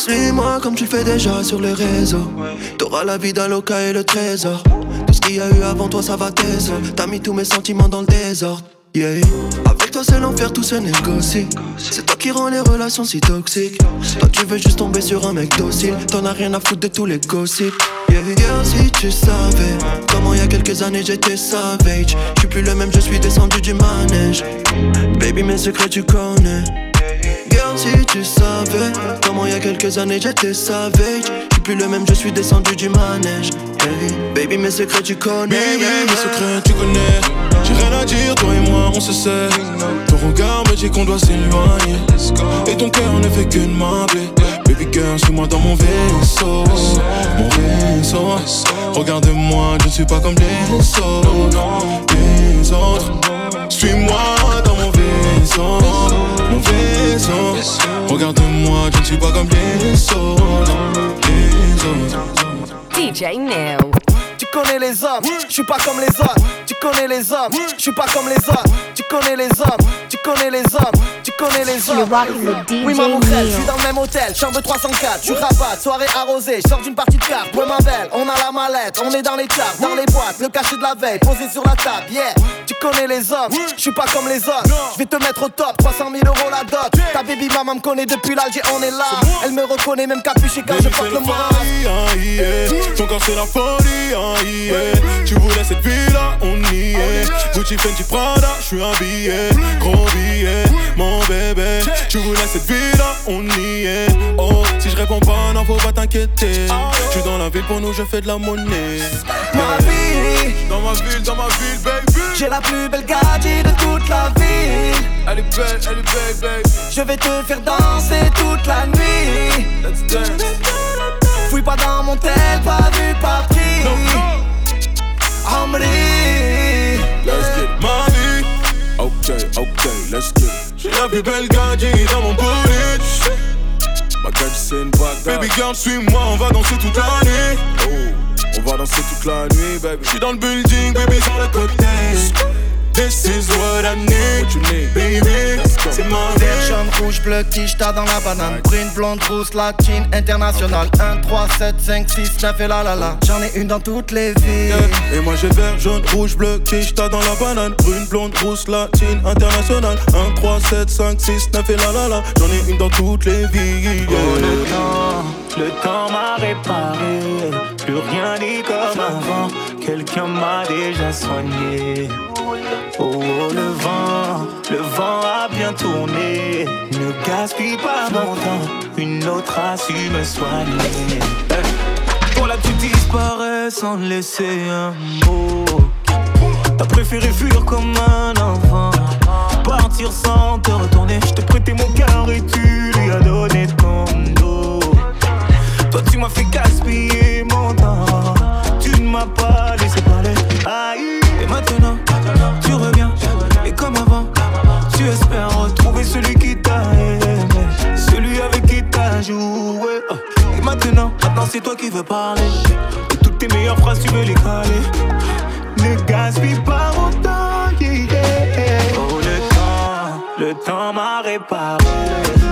Suis-moi comme tu fais déjà sur les réseaux. T'auras la vie d'un loca et le trésor. Tout ce qu'il y a eu avant toi, ça va t'aider. T'as mis tous mes sentiments dans le désordre. Yeah. Avec toi, c'est l'enfer, tout se négocie. C'est toi qui rends les relations si toxiques. Toi, tu veux juste tomber sur un mec docile. T'en as rien à foutre de tous les gossips. Yeah. Girl, si tu savais comment il y a quelques années j'étais savage. Je suis plus le même, je suis descendu du manège. Baby, mes secrets, tu connais. Tu savais comment il y a quelques années j'étais savage. Je suis plus le même, je suis descendu du manège. Baby, mes secrets tu connais. Baby, mes secrets tu connais. J'ai rien à dire, toi et moi on se sait. Ton regard me dit qu'on doit s'éloigner. Et ton cœur ne fait que de m'appeler. Baby girl, suis-moi dans mon vaisseau. Mon vaisseau. Regarde-moi, je ne suis pas comme les autres. Les autres. Suis-moi dans mon vaisseau. Mon vaisseau. Regarde-moi, je ne suis pas comme les autres. DJ Neil. Tu connais les hommes, je suis pas comme les autres. Tu connais les hommes, je suis pas comme les autres. Tu connais les hommes, tu connais les hommes, tu connais les hommes. Oui, ma moquette, je suis dans le même hôtel, chambre 304. Je rabat, soirée arrosée, je sors d'une partie de cartes. Ouais, ma belle, on a la mallette, on est dans les charts, dans les boîtes, le cachet de la veille, posé sur la table. Yeah, tu connais les hommes, je suis pas comme les autres. Je vais te mettre au top, 300 000 euros la dot. Ta baby maman me connaît depuis l'Alger, on est là. Elle me reconnaît même capuché quand je porte le masque. Ton corps c'est la folie, ah, yeah. Tu voulais cette vie là, on y est. Gucci, Fenty, Prada, je suis habillé. Gros billet, mon bébé. Tu voulais cette vie là, on y est. Oh, si je réponds pas, non, faut pas t'inquiéter. Suis dans la ville pour nous, je fais de la monnaie. Ma vie, Dans ma ville, dans ma ville, baby. j'ai la plus belle gadget de toute la ville. Elle est belle, elle est belle, baby. Je vais te faire danser toute la nuit. Let's dance. Plus belle gadget dans mon bullet. Ma gadget c'est une bague. Baby girl, suis-moi, on va danser toute la nuit. Oh, on va danser toute la nuit, baby. J'suis dans le building, baby, sur le côté. This is what I need, what you need, baby. C'est vie. jaune, rouge, bleu, quiche, t'as dans la banane. Brune, blonde, rousse, latine, internationale. 1, 3, 7, 5, 6, 9 et la la la. J'en ai une dans toutes les villes. Et moi j'ai vert, jaune, rouge, bleu, quiche, t'as dans la banane. Brune, blonde, rousse, latine, internationale. 1, 3, 7, 5, 6, 9 et la la la. J'en ai une dans toutes les villes. Oh, le temps, le temps m'a réparé. Plus rien n'est comme avant. Quelqu'un m'a déjà soigné. Oh, oh, le vent, le vent a bien tourné. Ne gaspille pas mon temps. Une autre a su me soigner. Pour là, tu disparais sans laisser un mot. T'as préféré fuir comme un enfant. Partir sans te retourner. Je t'ai prêté mon cœur et tu lui as donné ton dos. Toi, tu m'as fait gaspiller m'as pas laissé parler. Aïe. Et maintenant, tu reviens. Et comme avant, tu espères retrouver celui qui t'a aimé. Celui avec qui t'as joué. Et maintenant, maintenant, c'est toi qui veux parler. Et toutes tes meilleures phrases, tu veux les caler. Ne gaspille pas mon temps, yeah, yeah. Oh, le temps, le temps m'a réparé.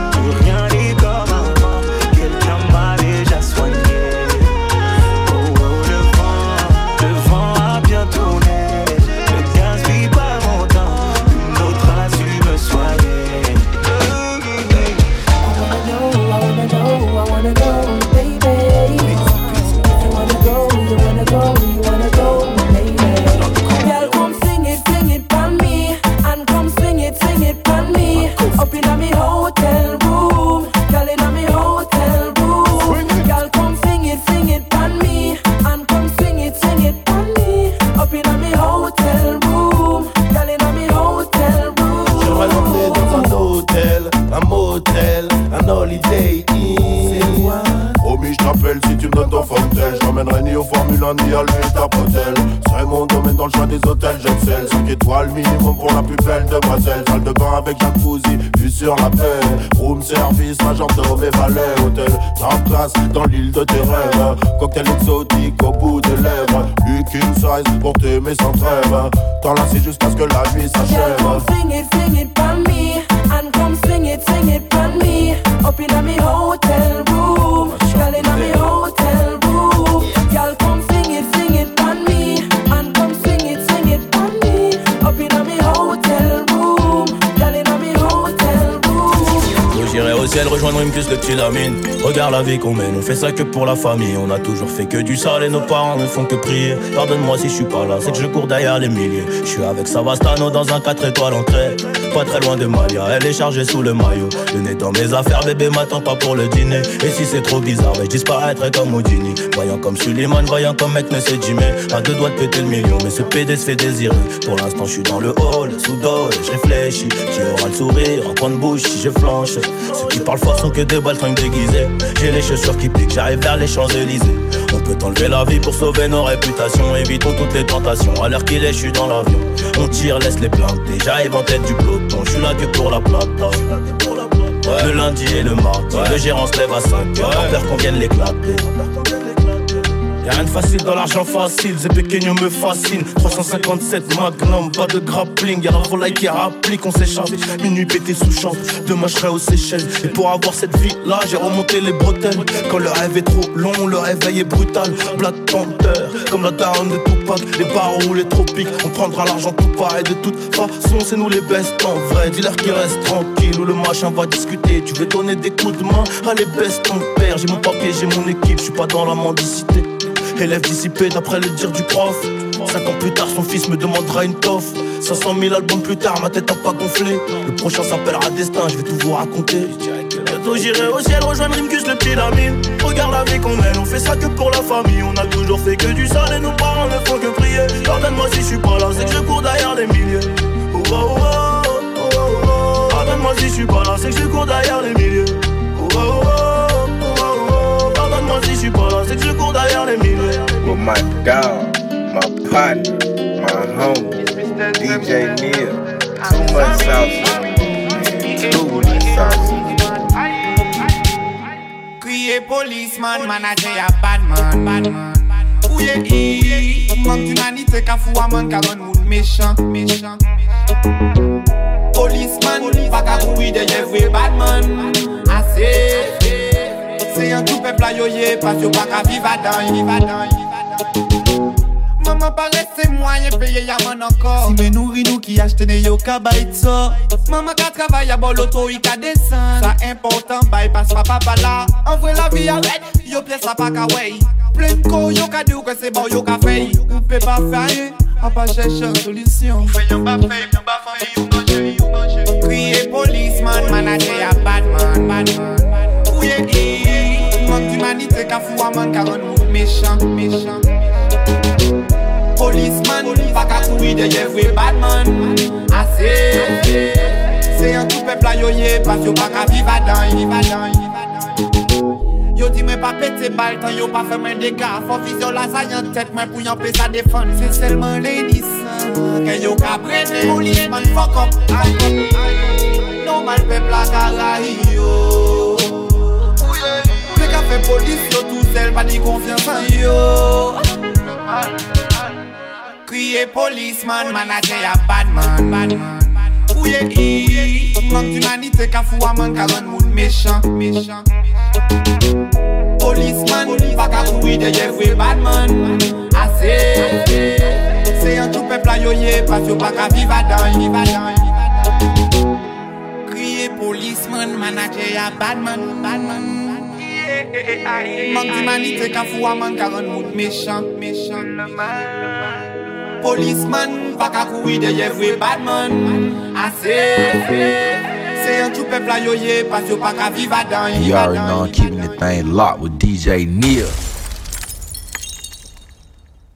Ni au Formule 1 ni à l'huile Potel C'est mon domaine dans le choix des hôtels, j'excelle. 5 étoiles minimum pour la plus belle demoiselle. Salle de bain avec jacuzzi, vue sur la paix Room service, majordome et valet Hôtel, top classe dans l'île de tes rêves. Cocktail exotique au bout des lèvres. Lucky size pour t'aimer sans trêve T'enlacer jusqu'à ce que la nuit s'achève. Sing it, sing it, me. And come sing it, sing it, me. Up in a hotel room Regarde la vie qu'on mène, on fait ça que pour la famille. On a toujours fait que du sale et nos parents ne font que prier. Pardonne-moi si je suis pas là, c'est que je cours derrière les milliers. Je suis avec Savastano dans un 4 étoiles entrée. Pas très loin de Malia, elle est chargée sous le maillot. Le nez dans mes affaires, bébé m'attend pas pour le dîner. Et si c'est trop bizarre, mais je disparaîtrai comme Houdini. Voyant comme Suleiman, voyant comme mec ne sait Jimmy. À deux doigts de péter le million, mais ce PD se fait désirer. Pour l'instant, je suis dans le hall, sous dos, je réfléchis. Qui aura le sourire, en point de bouche si je flanche. Ceux qui parlent fort sont que des balles déguisés. J'ai les chaussures qui piquent, j'arrive vers les Champs-Élysées. On peut enlever la vie pour sauver nos réputations. Évitons toutes les tentations. À l'heure qu'il est, je suis dans l'avion. On tire, laisse les planter. J'arrive en tête du peloton. Je suis là que pour la plata. Le lundi et le mardi, le gérant se lève à 5 heures. Peur qu'on vienne l'éclater. Rien de facile dans l'argent facile, ces pequeños me fascinent. 357 magnum, pas de grappling Y'a la volaille qui rapplique, on s'échappe Minuit pété sous champ, demain je serai aux Seychelles. Et pour avoir cette vie là, j'ai remonté les bretelles. Quand le rêve est trop long, le réveil est brutal. Black comme la daronne de Tupac. Les barreaux ou les tropiques, on prendra l'argent tout pareil De toute façon, c'est nous les best en vrai. Dis-leur qui reste tranquille, ou le machin va discuter. Tu veux donner des coups de main, allez baisse ton père J'ai mon papier, j'ai mon équipe, je suis pas dans la mendicité Élève dissipé d'après le dire du prof. Cinq ans plus tard, son fils me demandera une toffe. 500 000 albums plus tard, ma tête a pas gonflé. Le prochain s'appellera Destin, je vais tout vous raconter. Bientôt j'irai au ciel rejoindre Rimkus le petit Regarde la vie qu'on mène, on fait ça que pour la famille. On a toujours fait que du sale et nos parents ne font que prier. Pardonne-moi si je suis pas là, c'est que je cours derrière les milliers. Oh oh oh, oh, oh, oh. Pardonne-moi si je suis pas là, c'est que je cours derrière les milliers. my dog, my partner, my homie, DJ Neil. Too much sausage, too much sausage. Create policeman, man, I say a bad man, bad man. Ouye i, mank d'unanite ka fwa man ka ron moun mechan Polisman, pa ka de yevwe badman Ase, se yon tou pepla yoye, pas yo pa ka viva dan Maman pare se mwayen peye yaman ankor Si men nouri nou ki achtene yo ka bay tso Maman ka travay ya bol oto yi ka desen Sa important bay pas pa pa pala Anvre la vi a red, yo ple sa pa ka wey Plen ko yo ka di ou ke se bon yo ka fey Ou pe pa fey a pa chèche solisyon Fè yon ba fey, yon ba fey, yon manje, yon manje Kriye polisman, manate a badman, badman Humanite ka fwa man karon mou mechan Polisman, pa ka koui deye vwe badman Ase, se yon tou pepla yo ye Pas yo pa ka vivadan Yo di men pa pete bal tan yo pa fe men deka Fon vizyon la sa yon tet men pou yon pe sa defan Se selman le disan, ke yo ka brene Polisman, fok op, ay, ay, ay Normal pepla ka rahi yo. la fe polis yo tout sel pa ni konfiansan yo. Kriye polisman, manajen ya badman Ouye i, mank d'umanite ka fwa man karon moun mechan Polisman, baka koui deye vwe badman Ase, se yon tou pepla yo ye, pas yo baka viva dan Kriye polisman, manajen ya badman Mank d'umanite ka fwa man karan mout mechan Polisman pa kakoui deye vwe badman Ase Se yon chou pepla yo ye pas yo pa ka viva dan You already know I'm keeping the thing locked with DJ Neil.